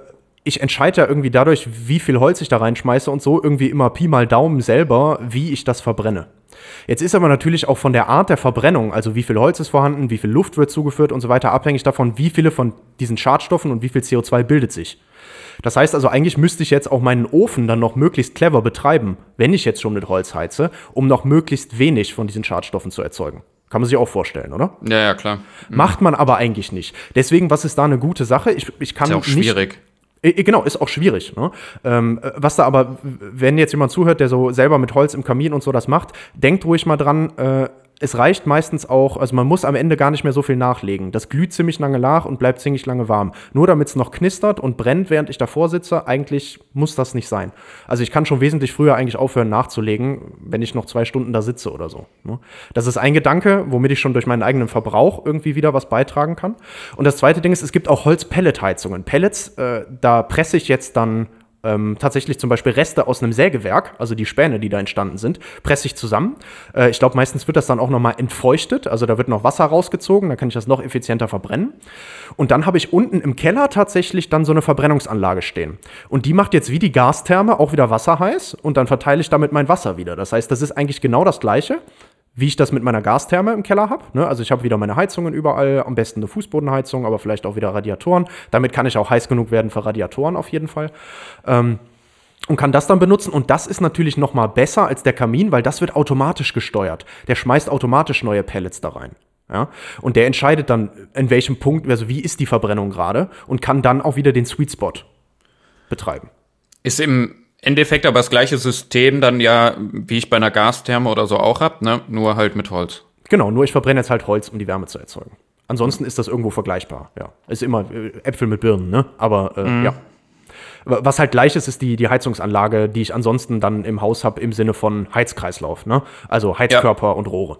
ich entscheide ja irgendwie dadurch, wie viel Holz ich da reinschmeiße und so irgendwie immer Pi mal Daumen selber, wie ich das verbrenne. Jetzt ist aber natürlich auch von der Art der Verbrennung, also wie viel Holz ist vorhanden, wie viel Luft wird zugeführt und so weiter, abhängig davon, wie viele von diesen Schadstoffen und wie viel CO2 bildet sich. Das heißt also, eigentlich müsste ich jetzt auch meinen Ofen dann noch möglichst clever betreiben, wenn ich jetzt schon mit Holz heize, um noch möglichst wenig von diesen Schadstoffen zu erzeugen. Kann man sich auch vorstellen, oder? Ja, ja, klar. Macht man aber eigentlich nicht. Deswegen, was ist da eine gute Sache? Ich, ich kann Ist ja auch nicht, schwierig. äh, Genau, ist auch schwierig. Ne? Ähm, äh, was da aber, wenn jetzt jemand zuhört, der so selber mit Holz im Kamin und so das macht, denkt ruhig mal dran, äh, es reicht meistens auch, also man muss am Ende gar nicht mehr so viel nachlegen. Das glüht ziemlich lange nach und bleibt ziemlich lange warm. Nur damit es noch knistert und brennt, während ich davor sitze, eigentlich muss das nicht sein. Also ich kann schon wesentlich früher eigentlich aufhören nachzulegen, wenn ich noch zwei Stunden da sitze oder so. Ne? Das ist ein Gedanke, womit ich schon durch meinen eigenen Verbrauch irgendwie wieder was beitragen kann. Und das zweite Ding ist, es gibt auch Holzpelletheizungen. Pellets, äh, da presse ich jetzt dann ähm, tatsächlich zum Beispiel Reste aus einem Sägewerk, also die Späne, die da entstanden sind, presse ich zusammen. Äh, ich glaube, meistens wird das dann auch nochmal entfeuchtet, also da wird noch Wasser rausgezogen, dann kann ich das noch effizienter verbrennen. Und dann habe ich unten im Keller tatsächlich dann so eine Verbrennungsanlage stehen. Und die macht jetzt wie die Gastherme auch wieder Wasser heiß und dann verteile ich damit mein Wasser wieder. Das heißt, das ist eigentlich genau das Gleiche wie ich das mit meiner Gastherme im Keller habe. Ne? Also ich habe wieder meine Heizungen überall, am besten eine Fußbodenheizung, aber vielleicht auch wieder Radiatoren. Damit kann ich auch heiß genug werden für Radiatoren auf jeden Fall. Ähm, und kann das dann benutzen. Und das ist natürlich noch mal besser als der Kamin, weil das wird automatisch gesteuert. Der schmeißt automatisch neue Pellets da rein. Ja? Und der entscheidet dann, in welchem Punkt, also wie ist die Verbrennung gerade und kann dann auch wieder den Sweet Spot betreiben. Ist im Endeffekt aber das gleiche System dann ja, wie ich bei einer Gastherme oder so auch hab, ne? Nur halt mit Holz. Genau, nur ich verbrenne jetzt halt Holz, um die Wärme zu erzeugen. Ansonsten ist das irgendwo vergleichbar, ja. Ist immer äh, Äpfel mit Birnen, ne? Aber äh, ja. Wa- Was halt gleich ist, ist die, die Heizungsanlage, die ich ansonsten dann im Haus habe im Sinne von Heizkreislauf, ne? Also Heizkörper und Rohre.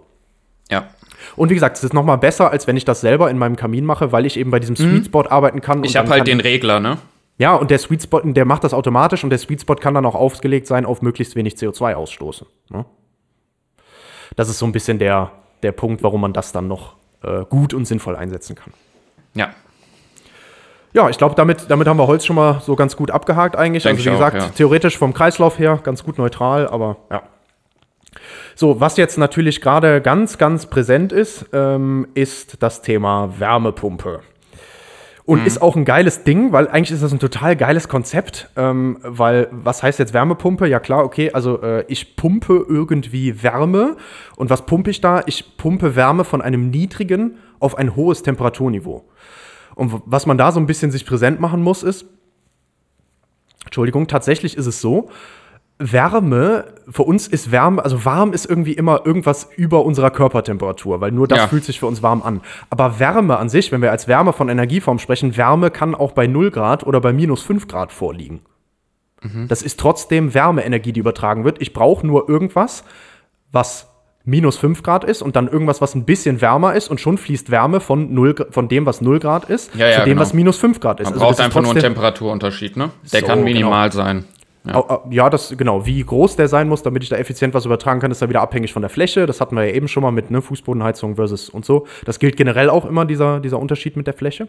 Ja. Und wie gesagt, es ist noch mal besser, als wenn ich das selber in meinem Kamin mache, weil ich eben bei diesem Sweet Spot arbeiten kann. Ich habe halt den Regler, ne? Ja, und der Sweet Spot, der macht das automatisch und der Sweet Spot kann dann auch aufgelegt sein auf möglichst wenig CO2 ausstoßen. Ne? Das ist so ein bisschen der, der Punkt, warum man das dann noch äh, gut und sinnvoll einsetzen kann. Ja. Ja, ich glaube, damit, damit haben wir Holz schon mal so ganz gut abgehakt eigentlich. Denk also wie ich auch, gesagt, ja. theoretisch vom Kreislauf her ganz gut neutral, aber ja. So, was jetzt natürlich gerade ganz, ganz präsent ist, ähm, ist das Thema Wärmepumpe. Und ist auch ein geiles Ding, weil eigentlich ist das ein total geiles Konzept. Ähm, weil, was heißt jetzt Wärmepumpe? Ja klar, okay, also äh, ich pumpe irgendwie Wärme. Und was pumpe ich da? Ich pumpe Wärme von einem niedrigen auf ein hohes Temperaturniveau. Und was man da so ein bisschen sich präsent machen muss, ist, Entschuldigung, tatsächlich ist es so, Wärme, für uns ist Wärme, also warm ist irgendwie immer irgendwas über unserer Körpertemperatur, weil nur das Ja. fühlt sich für uns warm an. Aber Wärme an sich, wenn wir als Wärme von Energieform sprechen, Wärme kann auch bei 0 Grad oder bei minus 5 Grad vorliegen. Das ist trotzdem Wärmeenergie, die übertragen wird. Ich brauche nur irgendwas, was minus 5 Grad ist und dann irgendwas, was ein bisschen wärmer ist und schon fließt Wärme von, 0, Gr- von dem, was 0 Grad ist, Ja, ja, zu dem, genau. was minus 5 Grad ist. Man Also braucht einfach nur einen Temperaturunterschied, ne? Der So, kann genau. minimal sein. Ja. Ja, das genau. Wie groß der sein muss, damit ich da effizient was übertragen kann, ist da wieder abhängig von der Fläche. Das hatten wir ja eben schon mal mit ne, Fußbodenheizung versus und so. Das gilt generell auch immer, dieser, dieser Unterschied mit der Fläche.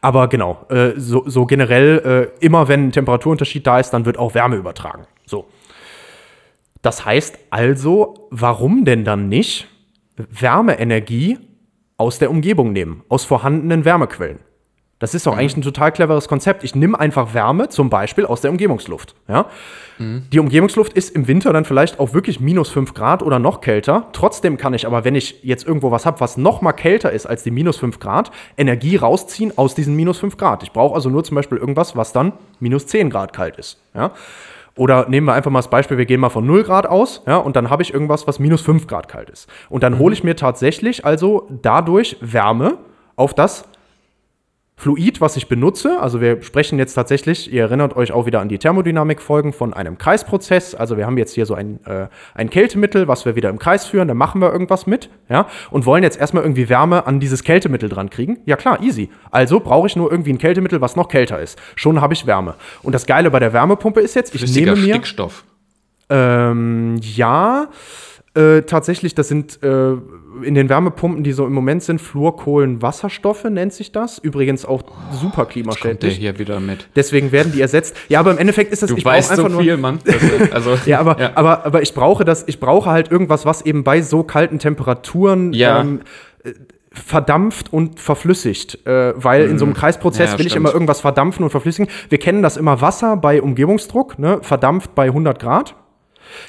Aber genau, äh, so, so generell, äh, immer wenn ein Temperaturunterschied da ist, dann wird auch Wärme übertragen. So. Das heißt also, warum denn dann nicht Wärmeenergie aus der Umgebung nehmen, aus vorhandenen Wärmequellen? Das ist doch eigentlich ein total cleveres Konzept. Ich nehme einfach Wärme zum Beispiel aus der Umgebungsluft. Ja? Die Umgebungsluft ist im Winter dann vielleicht auch wirklich minus 5 Grad oder noch kälter. Trotzdem kann ich aber, wenn ich jetzt irgendwo was habe, was noch mal kälter ist als die minus 5 Grad, Energie rausziehen aus diesen minus 5 Grad. Ich brauche also nur zum Beispiel irgendwas, was dann minus 10 Grad kalt ist. Ja? Oder nehmen wir einfach mal das Beispiel, wir gehen mal von 0 Grad aus, ja, und dann habe ich irgendwas, was minus 5 Grad kalt ist. Und dann hole ich mir tatsächlich also dadurch Wärme auf das Fluid, was ich benutze, also wir sprechen jetzt tatsächlich, ihr erinnert euch auch wieder an die Thermodynamik-Folgen von einem Kreisprozess. Also wir haben jetzt hier so ein, äh, ein Kältemittel, was wir wieder im Kreis führen, da machen wir irgendwas mit, ja, und wollen jetzt erstmal irgendwie Wärme an dieses Kältemittel dran kriegen. Ja klar, easy. Also brauche ich nur irgendwie ein Kältemittel, was noch kälter ist. Schon habe ich Wärme. Und das Geile bei der Wärmepumpe ist jetzt, ich nehme mir. Stickstoff. Ähm, ja, äh, tatsächlich, das sind äh, in den Wärmepumpen, die so im Moment sind, Fluorkohlenwasserstoffe nennt sich das. Übrigens auch super Kommt der klimaschädlich. hier wieder mit. Deswegen werden die ersetzt. Ja, aber im Endeffekt ist das, Du ich brauche weißt einfach so nur. viel, Mann. Das, also, Ja, aber, Ja. aber, aber ich brauche das, ich brauche halt irgendwas, was eben bei so kalten Temperaturen Ja. ähm, äh, verdampft und verflüssigt. Äh, weil in so einem Kreisprozess Mhm. Ja, will ich stimmt. immer irgendwas verdampfen und verflüssigen. Wir kennen das immer Wasser bei Umgebungsdruck, ne? verdampft bei 100 Grad.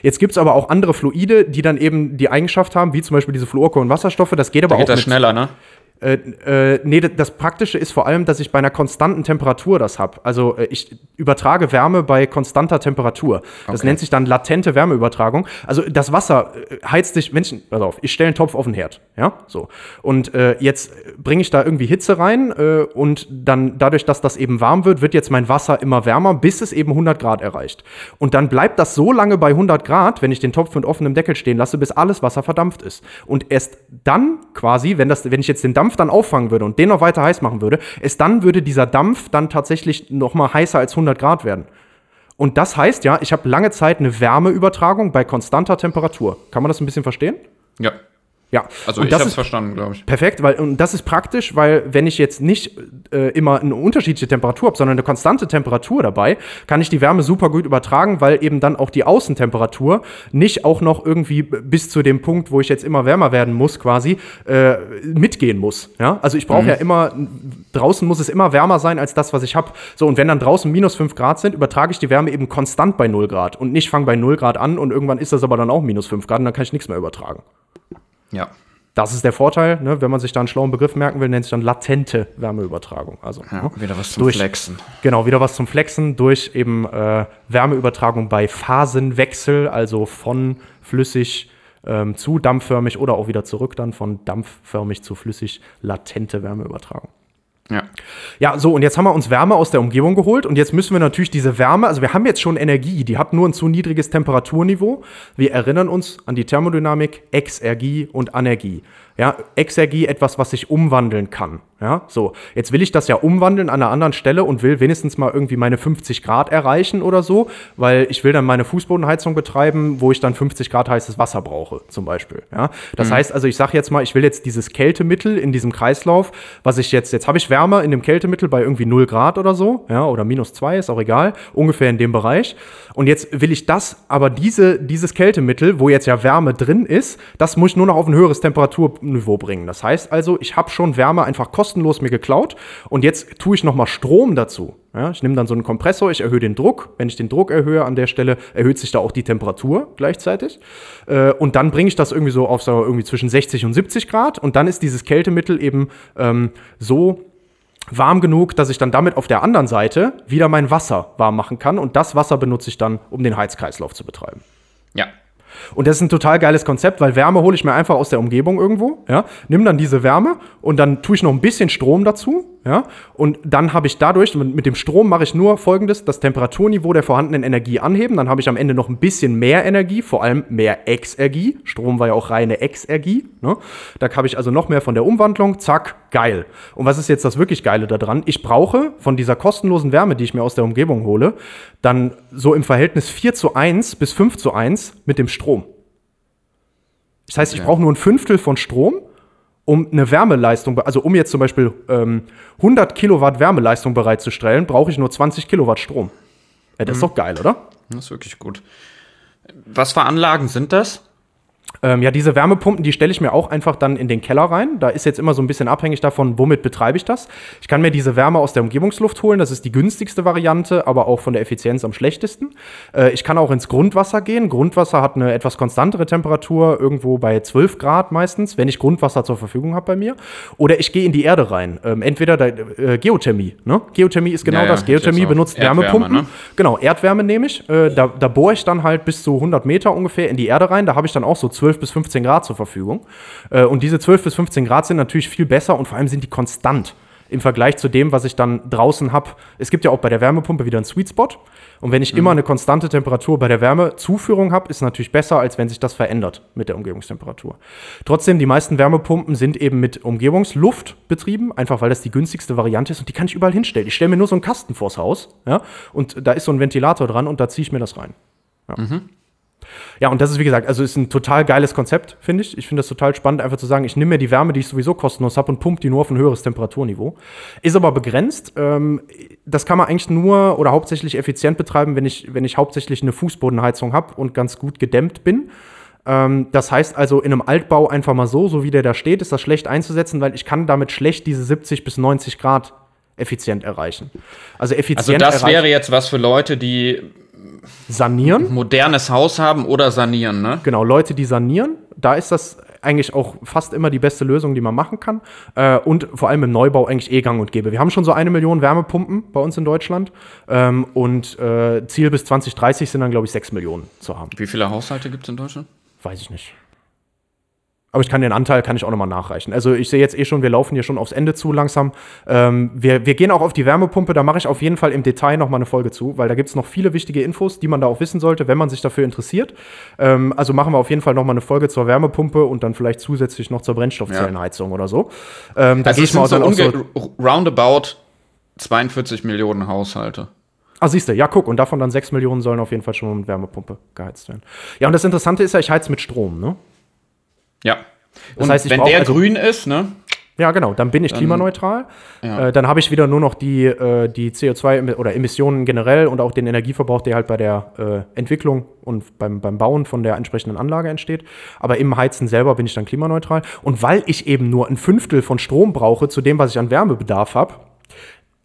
Jetzt gibt es aber auch andere Fluide, die dann eben die Eigenschaft haben, wie zum Beispiel diese Fluorkohlenwasserstoffe. Das geht aber da geht auch das mit schneller, ne? Äh, äh, nee, das Praktische ist vor allem, dass ich bei einer konstanten Temperatur das habe. Also äh, ich übertrage Wärme bei konstanter Temperatur. Das Okay. nennt sich dann latente Wärmeübertragung. Also das Wasser äh, heizt sich, Menschen, pass auf, ich stelle einen Topf auf den Herd, ja, so. Und äh, jetzt bringe ich da irgendwie Hitze rein äh, und dann dadurch, dass das eben warm wird, wird jetzt mein Wasser immer wärmer, bis es eben 100 Grad erreicht. Und dann bleibt das so lange bei 100 Grad, wenn ich den Topf mit offenem Deckel stehen lasse, bis alles Wasser verdampft ist. Und erst dann quasi, wenn, das, wenn ich jetzt den Dampf dann auffangen würde und den noch weiter heiß machen würde, erst dann würde dieser Dampf dann tatsächlich noch mal heißer als 100 Grad werden. Und das heißt ja, ich habe lange Zeit eine Wärmeübertragung bei konstanter Temperatur. Kann man das ein bisschen verstehen? Ja. Ja. Also und ich das hab's ist verstanden, glaube ich. Perfekt, weil und das ist praktisch, weil wenn ich jetzt nicht äh, immer eine unterschiedliche Temperatur habe, sondern eine konstante Temperatur dabei, kann ich die Wärme super gut übertragen, weil eben dann auch die Außentemperatur nicht auch noch irgendwie bis zu dem Punkt, wo ich jetzt immer wärmer werden muss, quasi äh, mitgehen muss. Ja? Also ich brauche ja immer draußen muss es immer wärmer sein als das, was ich habe. So und wenn dann draußen minus 5 Grad sind, übertrage ich die Wärme eben konstant bei 0 Grad und nicht fange bei 0 Grad an und irgendwann ist das aber dann auch minus 5 Grad und dann kann ich nichts mehr übertragen. Ja. Das ist der Vorteil, ne? wenn man sich da einen schlauen Begriff merken will, nennt sich dann latente Wärmeübertragung. Also ja. ne? Wieder was zum Durch- Flexen. genau wieder was zum Flexen durch eben äh, Wärmeübertragung bei Phasenwechsel, also von flüssig ähm, zu dampfförmig oder auch wieder zurück dann von dampfförmig zu flüssig latente Wärmeübertragung. Ja. Ja, so, und jetzt haben wir uns Wärme aus der Umgebung geholt und jetzt müssen wir natürlich diese Wärme, also wir haben jetzt schon Energie, die hat nur ein zu niedriges Temperaturniveau. Wir erinnern uns an die Thermodynamik, Exergie und Anergie. Ja, Exergie etwas, was sich umwandeln kann. Ja, so. Jetzt will ich das ja umwandeln an einer anderen Stelle und will wenigstens mal irgendwie meine 50 Grad erreichen oder so, weil ich will dann meine Fußbodenheizung betreiben, wo ich dann 50 Grad heißes Wasser brauche, zum Beispiel. Ja, das heißt also, ich sage jetzt mal, ich will jetzt dieses Kältemittel in diesem Kreislauf, was ich jetzt, jetzt habe ich Wärme in dem Kältemittel bei irgendwie 0 Grad oder so, ja, oder minus 2, ist auch egal, ungefähr in dem Bereich. Und jetzt will ich das, aber diese, dieses Kältemittel, wo jetzt ja Wärme drin ist, das muss ich nur noch auf ein höheres Temperaturniveau bringen. Das heißt also, ich habe schon Wärme einfach kostenlos mir geklaut und jetzt tue ich nochmal Strom dazu. Ja, ich nehme dann so einen Kompressor, ich erhöhe den Druck. Wenn ich den Druck erhöhe an der Stelle, erhöht sich da auch die Temperatur gleichzeitig. Äh, und dann bringe ich das irgendwie so auf so irgendwie zwischen 60 und 70 Grad und dann ist dieses Kältemittel eben ähm, so warm genug, dass ich dann damit auf der anderen Seite wieder mein Wasser warm machen kann. Und das Wasser benutze ich dann, um den Heizkreislauf zu betreiben. Ja. Und das ist ein total geiles Konzept, weil Wärme hole ich mir einfach aus der Umgebung irgendwo, ja, nimm dann diese Wärme und dann tue ich noch ein bisschen Strom dazu, Ja? Und dann habe ich dadurch, mit dem Strom mache ich nur folgendes: das Temperaturniveau der vorhandenen Energie anheben. Dann habe ich am Ende noch ein bisschen mehr Energie, vor allem mehr Exergie. Strom war ja auch reine Exergie. Ne? Da habe ich also noch mehr von der Umwandlung. Zack, geil. Und was ist jetzt das wirklich Geile daran? Ich brauche von dieser kostenlosen Wärme, die ich mir aus der Umgebung hole, dann so im Verhältnis 4 zu 1 bis 5 zu 1 mit dem Strom. Das heißt, ich brauche nur ein Fünftel von Strom um eine Wärmeleistung, also um jetzt zum Beispiel ähm, 100 Kilowatt Wärmeleistung bereitzustellen, brauche ich nur 20 Kilowatt Strom. Ja, das mhm. ist doch geil, oder? Das ist wirklich gut. Was für Anlagen sind das? Ähm, ja, diese Wärmepumpen, die stelle ich mir auch einfach dann in den Keller rein. Da ist jetzt immer so ein bisschen abhängig davon, womit betreibe ich das. Ich kann mir diese Wärme aus der Umgebungsluft holen. Das ist die günstigste Variante, aber auch von der Effizienz am schlechtesten. Äh, ich kann auch ins Grundwasser gehen. Grundwasser hat eine etwas konstantere Temperatur, irgendwo bei 12 Grad meistens, wenn ich Grundwasser zur Verfügung habe bei mir. Oder ich gehe in die Erde rein. Ähm, entweder da, äh, Geothermie. Ne? Geothermie ist genau ja, das. Geothermie benutzt Erdwärme, Wärmepumpen. Ne? Genau, Erdwärme nehme ich. Äh, da, da bohre ich dann halt bis zu 100 Meter ungefähr in die Erde rein. Da habe ich dann auch so 12 bis 15 Grad zur Verfügung. Äh, und diese 12 bis 15 Grad sind natürlich viel besser und vor allem sind die konstant im Vergleich zu dem, was ich dann draußen habe. Es gibt ja auch bei der Wärmepumpe wieder einen Sweet Spot. Und wenn ich mhm. immer eine konstante Temperatur bei der Wärmezuführung habe, ist es natürlich besser, als wenn sich das verändert mit der Umgebungstemperatur. Trotzdem, die meisten Wärmepumpen sind eben mit Umgebungsluft betrieben, einfach weil das die günstigste Variante ist und die kann ich überall hinstellen. Ich stelle mir nur so einen Kasten vors Haus ja, und da ist so ein Ventilator dran und da ziehe ich mir das rein. Ja. Mhm. Ja, und das ist, wie gesagt, also ist ein total geiles Konzept, finde ich. Ich finde das total spannend, einfach zu sagen, ich nehme mir die Wärme, die ich sowieso kostenlos habe und pumpe die nur auf ein höheres Temperaturniveau. Ist aber begrenzt. Ähm, das kann man eigentlich nur oder hauptsächlich effizient betreiben, wenn ich, wenn ich hauptsächlich eine Fußbodenheizung habe und ganz gut gedämmt bin. Ähm, das heißt also, in einem Altbau einfach mal so, so wie der da steht, ist das schlecht einzusetzen, weil ich kann damit schlecht diese 70 bis 90 Grad effizient erreichen. Also effizient. Also das wäre jetzt was für Leute, die sanieren. Modernes Haus haben oder sanieren, ne? Genau, Leute, die sanieren. Da ist das eigentlich auch fast immer die beste Lösung, die man machen kann. Äh, und vor allem im Neubau eigentlich eh gang und gäbe. Wir haben schon so eine Million Wärmepumpen bei uns in Deutschland. Ähm, und äh, Ziel bis 2030 sind dann, glaube ich, sechs Millionen zu haben. Wie viele Haushalte gibt es in Deutschland? Weiß ich nicht. Aber ich kann den Anteil kann ich auch nochmal nachreichen. Also ich sehe jetzt eh schon, wir laufen hier schon aufs Ende zu langsam. Ähm, wir, wir gehen auch auf die Wärmepumpe, da mache ich auf jeden Fall im Detail nochmal eine Folge zu, weil da gibt es noch viele wichtige Infos, die man da auch wissen sollte, wenn man sich dafür interessiert. Ähm, also machen wir auf jeden Fall nochmal eine Folge zur Wärmepumpe und dann vielleicht zusätzlich noch zur Brennstoffzellenheizung ja. oder so. Ähm, da also es sind so, so roundabout 42 Millionen Haushalte. Ah, siehst du, ja, guck, und davon dann 6 Millionen sollen auf jeden Fall schon mit Wärmepumpe geheizt werden. Ja, und das Interessante ist ja, ich heiz mit Strom, ne? Ja. Das und heißt, wenn der also, grün ist, ne? Ja, genau, dann bin ich dann, klimaneutral. Ja. Äh, dann habe ich wieder nur noch die, äh, die CO2 oder Emissionen generell und auch den Energieverbrauch, der halt bei der äh, Entwicklung und beim, beim Bauen von der entsprechenden Anlage entsteht. Aber im Heizen selber bin ich dann klimaneutral. Und weil ich eben nur ein Fünftel von Strom brauche zu dem, was ich an Wärmebedarf habe,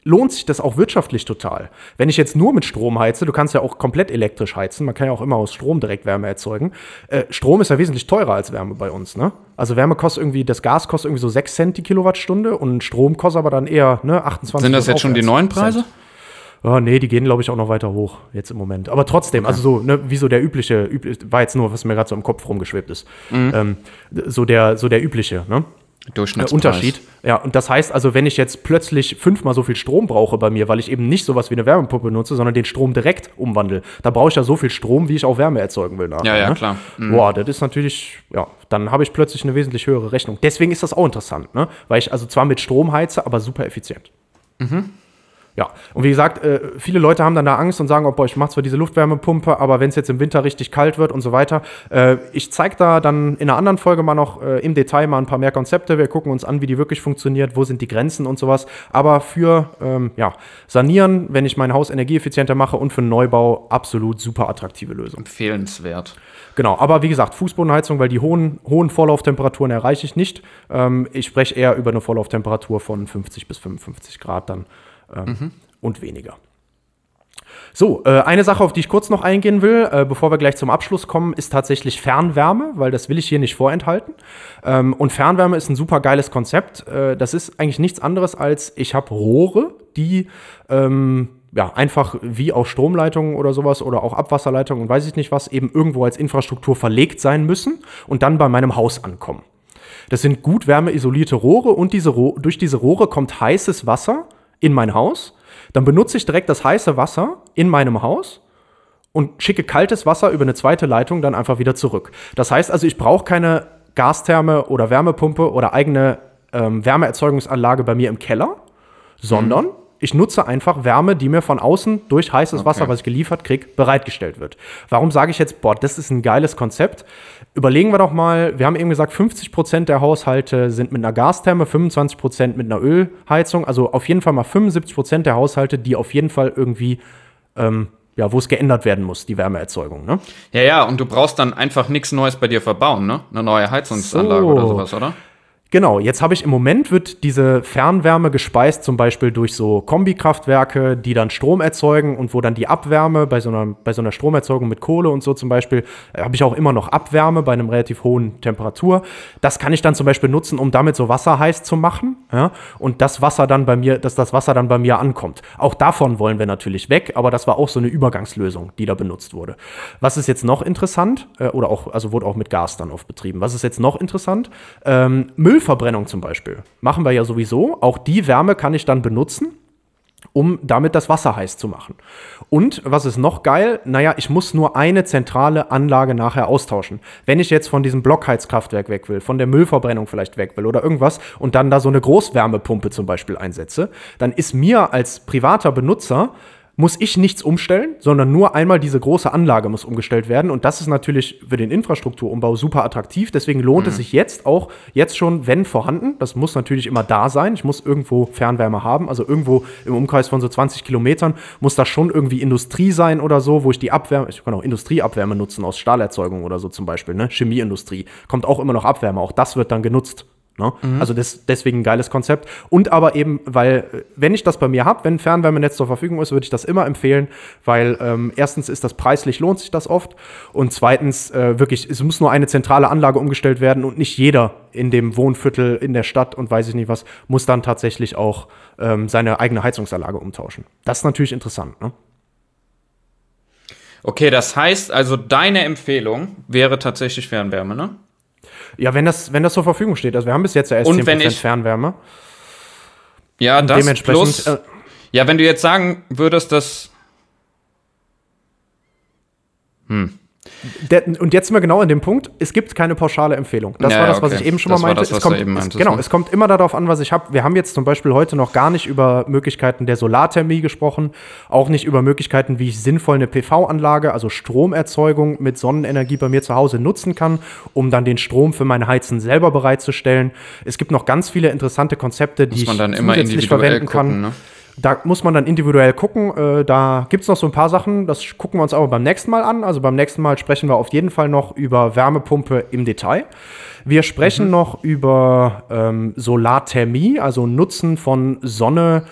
lohnt sich das auch wirtschaftlich total. Wenn ich jetzt nur mit Strom heize, du kannst ja auch komplett elektrisch heizen, man kann ja auch immer aus Strom direkt Wärme erzeugen. Äh, Strom ist ja wesentlich teurer als Wärme bei uns, ne? Also Wärme kostet irgendwie, das Gas kostet irgendwie so 6 Cent die Kilowattstunde und Strom kostet aber dann eher ne, 28 Sind das jetzt schon die neuen Preise? Oh, nee, die gehen, glaube ich, auch noch weiter hoch jetzt im Moment. Aber trotzdem, okay. also so, ne, wie so der übliche, üblich, war jetzt nur, was mir gerade so im Kopf rumgeschwebt ist. Mhm. Ähm, so, der, so der übliche, ne? Durchschnittspreis. Unterschied. Ja, und das heißt also, wenn ich jetzt plötzlich fünfmal so viel Strom brauche bei mir, weil ich eben nicht sowas wie eine Wärmepumpe nutze, sondern den Strom direkt umwandle, da brauche ich ja so viel Strom, wie ich auch Wärme erzeugen will. Nachher, ja, ja, ne? klar. Mhm. Boah, das ist natürlich, ja, dann habe ich plötzlich eine wesentlich höhere Rechnung. Deswegen ist das auch interessant, ne? Weil ich also zwar mit Strom heize, aber super effizient. Mhm. Ja, und wie gesagt, äh, viele Leute haben dann da Angst und sagen, oh, boah, ich mache zwar diese Luftwärmepumpe, aber wenn es jetzt im Winter richtig kalt wird und so weiter. Äh, ich zeige da dann in einer anderen Folge mal noch äh, im Detail mal ein paar mehr Konzepte. Wir gucken uns an, wie die wirklich funktioniert, wo sind die Grenzen und sowas. Aber für ähm, ja, Sanieren, wenn ich mein Haus energieeffizienter mache und für einen Neubau absolut super attraktive Lösung. Empfehlenswert. Genau, aber wie gesagt, Fußbodenheizung, weil die hohen, hohen Vorlauftemperaturen erreiche ich nicht. Ähm, ich spreche eher über eine Vorlauftemperatur von 50 bis 55 Grad dann ähm, mhm. und weniger. So, äh, eine Sache, auf die ich kurz noch eingehen will, äh, bevor wir gleich zum Abschluss kommen, ist tatsächlich Fernwärme, weil das will ich hier nicht vorenthalten. Ähm, und Fernwärme ist ein super geiles Konzept. Äh, das ist eigentlich nichts anderes als, ich habe Rohre, die ähm, ja, einfach wie auch Stromleitungen oder sowas oder auch Abwasserleitungen und weiß ich nicht was, eben irgendwo als Infrastruktur verlegt sein müssen und dann bei meinem Haus ankommen. Das sind gut wärmeisolierte Rohre und diese Ro durch diese Rohre kommt heißes Wasser in mein Haus. Dann benutze ich direkt das heiße Wasser in meinem Haus und schicke kaltes Wasser über eine zweite Leitung dann einfach wieder zurück. Das heißt also, ich brauche keine Gastherme oder Wärmepumpe oder eigene ähm, Wärmeerzeugungsanlage bei mir im Keller, sondern mhm. Ich nutze einfach Wärme, die mir von außen durch heißes okay. Wasser, was ich geliefert kriege, bereitgestellt wird. Warum sage ich jetzt, boah, das ist ein geiles Konzept? Überlegen wir doch mal, wir haben eben gesagt, 50 Prozent der Haushalte sind mit einer Gastherme, 25 Prozent mit einer Ölheizung, also auf jeden Fall mal 75 Prozent der Haushalte, die auf jeden Fall irgendwie ähm, ja, wo es geändert werden muss, die Wärmeerzeugung. Ne? Ja, ja, und du brauchst dann einfach nichts Neues bei dir verbauen, ne? Eine neue Heizungsanlage so. oder sowas, oder? Genau, jetzt habe ich im Moment wird diese Fernwärme gespeist, zum Beispiel durch so Kombikraftwerke, die dann Strom erzeugen und wo dann die Abwärme bei so einer, bei so einer Stromerzeugung mit Kohle und so zum Beispiel, äh, habe ich auch immer noch Abwärme bei einem relativ hohen Temperatur. Das kann ich dann zum Beispiel nutzen, um damit so Wasser heiß zu machen. Ja? Und das Wasser dann bei mir, dass das Wasser dann bei mir ankommt. Auch davon wollen wir natürlich weg, aber das war auch so eine Übergangslösung, die da benutzt wurde. Was ist jetzt noch interessant, äh, oder auch, also wurde auch mit Gas dann oft betrieben. Was ist jetzt noch interessant? Ähm, Müll Müllverbrennung zum Beispiel machen wir ja sowieso. Auch die Wärme kann ich dann benutzen, um damit das Wasser heiß zu machen. Und was ist noch geil? Naja, ich muss nur eine zentrale Anlage nachher austauschen. Wenn ich jetzt von diesem Blockheizkraftwerk weg will, von der Müllverbrennung vielleicht weg will oder irgendwas und dann da so eine Großwärmepumpe zum Beispiel einsetze, dann ist mir als privater Benutzer muss ich nichts umstellen, sondern nur einmal diese große Anlage muss umgestellt werden. Und das ist natürlich für den Infrastrukturumbau super attraktiv. Deswegen lohnt mhm. es sich jetzt auch, jetzt schon, wenn vorhanden, das muss natürlich immer da sein. Ich muss irgendwo Fernwärme haben. Also irgendwo im Umkreis von so 20 Kilometern muss das schon irgendwie Industrie sein oder so, wo ich die Abwärme, ich kann auch Industrieabwärme nutzen aus Stahlerzeugung oder so zum Beispiel, ne? Chemieindustrie. Kommt auch immer noch Abwärme. Auch das wird dann genutzt. Ne? Mhm. Also das, deswegen ein geiles Konzept. Und aber eben, weil, wenn ich das bei mir habe, wenn ein Fernwärmenetz zur Verfügung ist, würde ich das immer empfehlen, weil ähm, erstens ist das preislich, lohnt sich das oft. Und zweitens, äh, wirklich, es muss nur eine zentrale Anlage umgestellt werden und nicht jeder in dem Wohnviertel, in der Stadt und weiß ich nicht was, muss dann tatsächlich auch ähm, seine eigene Heizungsanlage umtauschen. Das ist natürlich interessant. Ne? Okay, das heißt also, deine Empfehlung wäre tatsächlich Fernwärme, ne? Ja, wenn das, wenn das zur Verfügung steht. Also wir haben bis jetzt ja erst Und 10% ich, Fernwärme. Ja, das dementsprechend, plus, äh, ja, wenn du jetzt sagen würdest, dass hm. Der, und jetzt sind wir genau an dem Punkt, es gibt keine pauschale Empfehlung. Das ja, war das, okay. was ich eben schon das mal meinte. Das, es kommt, meintest, es, genau, ne? es kommt immer darauf an, was ich habe. Wir haben jetzt zum Beispiel heute noch gar nicht über Möglichkeiten der Solarthermie gesprochen, auch nicht über Möglichkeiten, wie ich sinnvoll eine PV-Anlage, also Stromerzeugung mit Sonnenenergie bei mir zu Hause nutzen kann, um dann den Strom für meine Heizen selber bereitzustellen. Es gibt noch ganz viele interessante Konzepte, die ich zusätzlich verwenden gucken, kann. Ne? Da muss man dann individuell gucken. Äh, da gibt es noch so ein paar Sachen, das gucken wir uns aber beim nächsten Mal an. Also beim nächsten Mal sprechen wir auf jeden Fall noch über Wärmepumpe im Detail. Wir sprechen mhm. noch über ähm, Solarthermie, also Nutzen von Sonne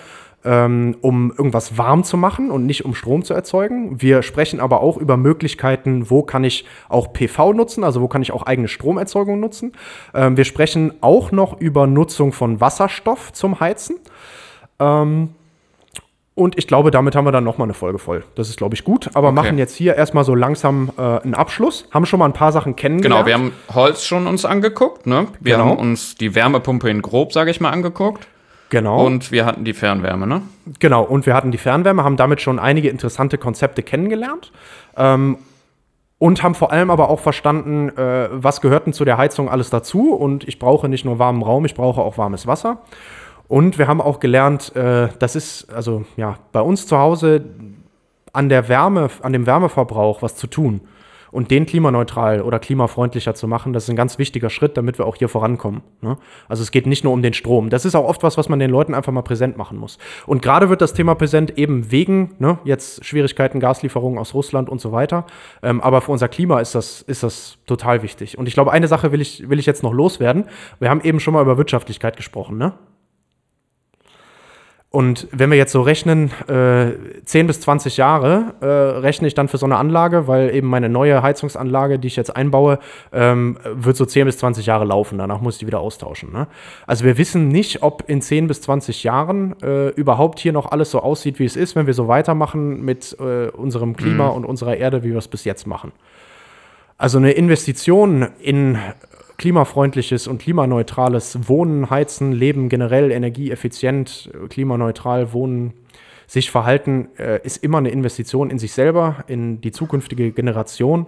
ähm, um irgendwas warm zu machen und nicht um Strom zu erzeugen. Wir sprechen aber auch über Möglichkeiten, wo kann ich auch PV nutzen, also wo kann ich auch eigene Stromerzeugung nutzen. Ähm, wir sprechen auch noch über Nutzung von Wasserstoff zum Heizen. Ähm, und ich glaube, damit haben wir dann nochmal eine Folge voll. Das ist, glaube ich, gut. Aber okay. machen jetzt hier erstmal so langsam äh, einen Abschluss. Haben schon mal ein paar Sachen kennengelernt. Genau, wir haben Holz schon uns angeguckt. Ne? Wir genau. haben uns die Wärmepumpe in grob, sage ich mal, angeguckt. Genau. Und wir hatten die Fernwärme, ne? Genau, und wir hatten die Fernwärme, haben damit schon einige interessante Konzepte kennengelernt. Ähm, und haben vor allem aber auch verstanden, äh, was gehört denn zu der Heizung alles dazu. Und ich brauche nicht nur warmen Raum, ich brauche auch warmes Wasser. Und wir haben auch gelernt, äh, das ist also ja bei uns zu Hause an der Wärme, an dem Wärmeverbrauch was zu tun und den klimaneutral oder klimafreundlicher zu machen, das ist ein ganz wichtiger Schritt, damit wir auch hier vorankommen. Ne? Also es geht nicht nur um den Strom. Das ist auch oft was, was man den Leuten einfach mal präsent machen muss. Und gerade wird das Thema präsent eben wegen ne, jetzt Schwierigkeiten, Gaslieferungen aus Russland und so weiter. Ähm, aber für unser Klima ist das, ist das total wichtig. Und ich glaube, eine Sache will ich, will ich jetzt noch loswerden. Wir haben eben schon mal über Wirtschaftlichkeit gesprochen. Ne? Und wenn wir jetzt so rechnen, äh, 10 bis 20 Jahre äh, rechne ich dann für so eine Anlage, weil eben meine neue Heizungsanlage, die ich jetzt einbaue, ähm, wird so 10 bis 20 Jahre laufen. Danach muss ich die wieder austauschen. Ne? Also wir wissen nicht, ob in 10 bis 20 Jahren äh, überhaupt hier noch alles so aussieht, wie es ist, wenn wir so weitermachen mit äh, unserem Klima mhm. und unserer Erde, wie wir es bis jetzt machen. Also eine Investition in klimafreundliches und klimaneutrales Wohnen, Heizen, Leben generell, energieeffizient, klimaneutral wohnen, sich verhalten, äh, ist immer eine Investition in sich selber, in die zukünftige Generation.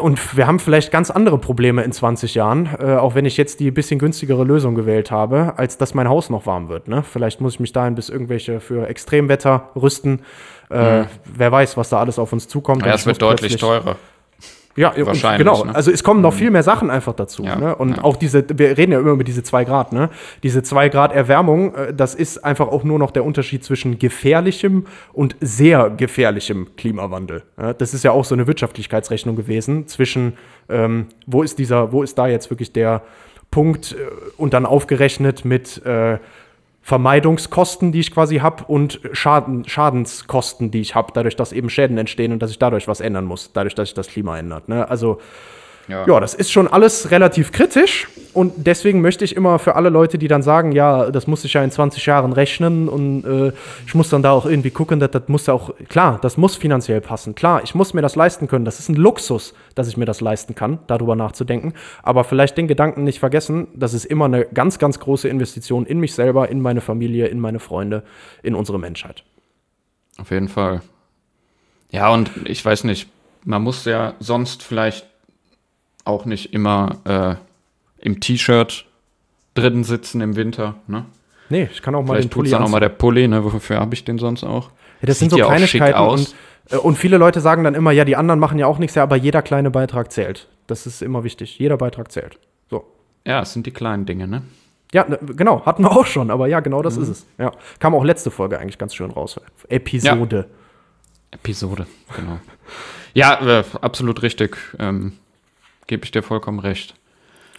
Und wir haben vielleicht ganz andere Probleme in 20 Jahren, äh, auch wenn ich jetzt die bisschen günstigere Lösung gewählt habe, als dass mein Haus noch warm wird. Ne? Vielleicht muss ich mich dahin bis irgendwelche für Extremwetter rüsten. Äh, Wer weiß, was da alles auf uns zukommt. Ja, es wird deutlich teurer. Ja, Wahrscheinlich, Genau, ne? also es kommen noch viel mehr Sachen einfach dazu. Ja, Ne? Und ja. auch diese, wir reden ja immer über diese 2 Grad, ne? Diese 2 Grad Erwärmung, äh, das ist einfach auch nur noch der Unterschied zwischen gefährlichem und sehr gefährlichem Klimawandel. Das ist ja auch so eine Wirtschaftlichkeitsrechnung gewesen zwischen, ähm, wo ist dieser, wo ist da jetzt wirklich der Punkt äh, und dann aufgerechnet mit äh, Vermeidungskosten, die ich quasi habe, und Schaden, Schadenskosten, die ich habe, dadurch, dass eben Schäden entstehen und dass ich dadurch was ändern muss, dadurch, dass sich das Klima ändert. Ne? Also ja, das ist schon alles relativ kritisch und deswegen möchte ich immer für alle Leute, die dann sagen, ja, das muss ich ja in 20 Jahren rechnen und äh, ich muss dann da auch irgendwie gucken, dass das muss ja auch, klar, das muss finanziell passen, klar, ich muss mir das leisten können, das ist ein Luxus, dass ich mir das leisten kann, darüber nachzudenken, aber vielleicht den Gedanken nicht vergessen, das ist immer eine ganz, ganz große Investition in mich selber, in meine Familie, in meine Freunde, in unsere Menschheit. Auf jeden Fall. Ja, und ich weiß nicht, man muss ja sonst vielleicht auch nicht immer äh, im T-Shirt drin sitzen im Winter. Ne? Nee, ich kann auch mal Vielleicht den Pulli dann auch mal der Pulli, ne? Wofür habe ich den sonst auch? Ja, das Sieht sind so ja Kleinigkeiten. Und, äh, und viele Leute sagen dann immer, ja, die anderen machen ja auch nichts, ja, aber jeder kleine Beitrag zählt. Das ist immer wichtig. Jeder Beitrag zählt. So. Ja, es sind die kleinen Dinge, ne? Ja, ne, genau, hatten wir auch schon, aber ja, genau Mhm. das ist es. Ja. Kam auch letzte Folge eigentlich ganz schön raus. Episode. Episode, genau. ja, äh, absolut richtig. Ähm, Gebe ich dir vollkommen recht.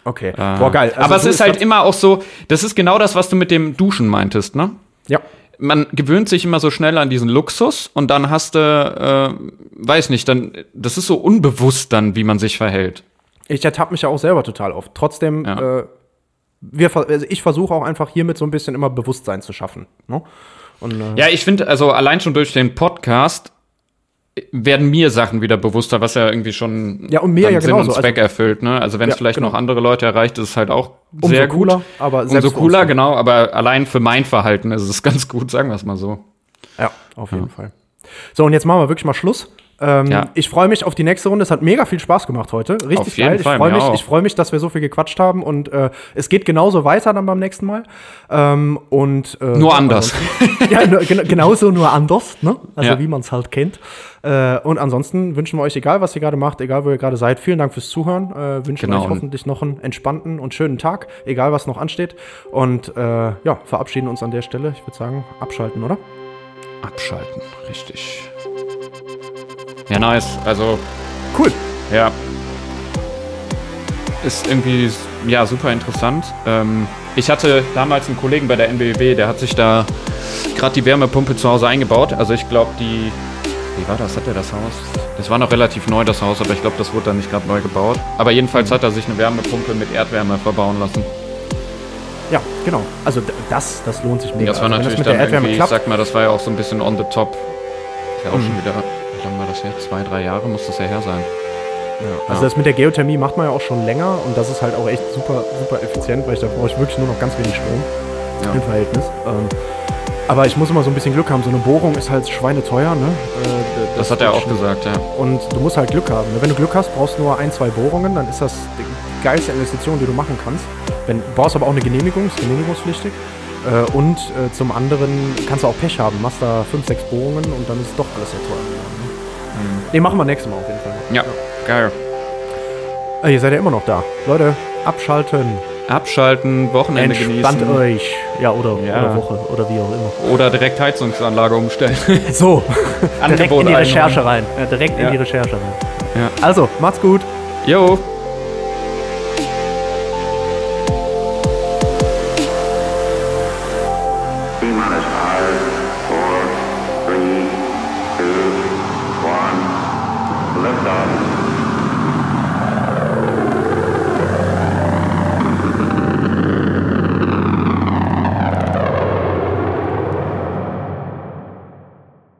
Okay. Äh, Boah, geil. Also aber es ist halt immer auch so, das ist genau das, was du mit dem Duschen meintest, ne? Ja. man gewöhnt sich immer so schnell an diesen Luxus und dann hast du, äh, weiß nicht, dann, das ist so unbewusst dann, wie man sich verhält. Ich ertappe mich ja auch selber total oft. Trotzdem, Ja. äh, wir, also ich versuche auch einfach hiermit so ein bisschen immer Bewusstsein zu schaffen. Ne? Und, äh, Ja, ich finde, also allein schon durch den Podcast werden mir Sachen wieder bewusster, was ja irgendwie schon Ja, und mir ja Sinn und genauso. Zweck erfüllt, ne? Also wenn es Ja, vielleicht genau. noch andere Leute erreicht, ist es halt auch Umso sehr cooler, gut. aber Umso cooler, genau, aber allein für mein Verhalten ist es ganz gut, sagen wir es mal so. Ja, auf jeden Fall. So, und jetzt machen wir wirklich mal Schluss. Ähm, Ja. Ich freue mich auf die nächste Runde. Es hat mega viel Spaß gemacht heute. Richtig Auf geil. Ich freue mich, ich freue mich, dass wir so viel gequatscht haben und äh, es geht genauso weiter dann beim nächsten Mal. Ähm, und, äh, Nur anders. ja, nur, gen genauso nur anders, ne? Also Ja. wie man es halt kennt. Äh, und ansonsten wünschen wir euch, egal was ihr gerade macht, egal wo ihr gerade seid, vielen Dank fürs Zuhören. Äh, wünschen Genau. euch hoffentlich noch einen entspannten und schönen Tag, egal was noch ansteht. Und äh, ja, verabschieden uns an der Stelle. Ich würde sagen, abschalten, oder? Abschalten, richtig. Ja, nice. Also, Cool. ja. Ist irgendwie, ja, super interessant. Ähm, ich hatte damals einen Kollegen bei der NBW, der hat sich da gerade die Wärmepumpe zu Hause eingebaut. Also ich glaube, die, wie war das? Hat er das Haus? Das war noch relativ neu, das Haus, aber ich glaube, das wurde dann nicht gerade neu gebaut. Aber jedenfalls hat er sich eine Wärmepumpe mit Erdwärme verbauen lassen. Ja, genau. Also das, das lohnt sich mega. Das war also, natürlich das dann irgendwie, ich klappt. sag mal, das war ja auch so ein bisschen on the top. Ist ja auch Mhm. schon wieder, wie lange war das her? Zwei, drei Jahre muss das ja her sein. Also das mit der Geothermie macht man ja auch schon länger und das ist halt auch echt super, super effizient, weil ich da brauche ich wirklich nur noch ganz wenig Strom Ja. im Verhältnis. Ähm, aber ich muss immer so ein bisschen Glück haben. So eine Bohrung ist halt schweineteuer, ne? Äh, d- Das hat er auch schon- gesagt, ja. Und du musst halt Glück haben. ne? Wenn du Glück hast, brauchst du nur ein, zwei Bohrungen, dann ist das die geilste Investition, die du machen kannst. Wenn, du brauchst aber auch eine Genehmigung, ist genehmigungspflichtig. Äh, und äh, zum anderen kannst du auch Pech haben. Machst da fünf, sechs Bohrungen und dann ist es doch alles sehr teuer. Ne? Nee, machen wir nächstes Mal auf jeden Fall. Ja, geil. Ah, ihr seid ja immer noch da. Leute, abschalten. Abschalten, Wochenende Entspannt genießen. euch. Ja, oder, Ja. oder Woche oder wie auch immer. Oder direkt Heizungsanlage umstellen. So, direkt in die. Recherche rein. Ja, direkt in Ja. die Recherche rein. Also, macht's gut. Jo,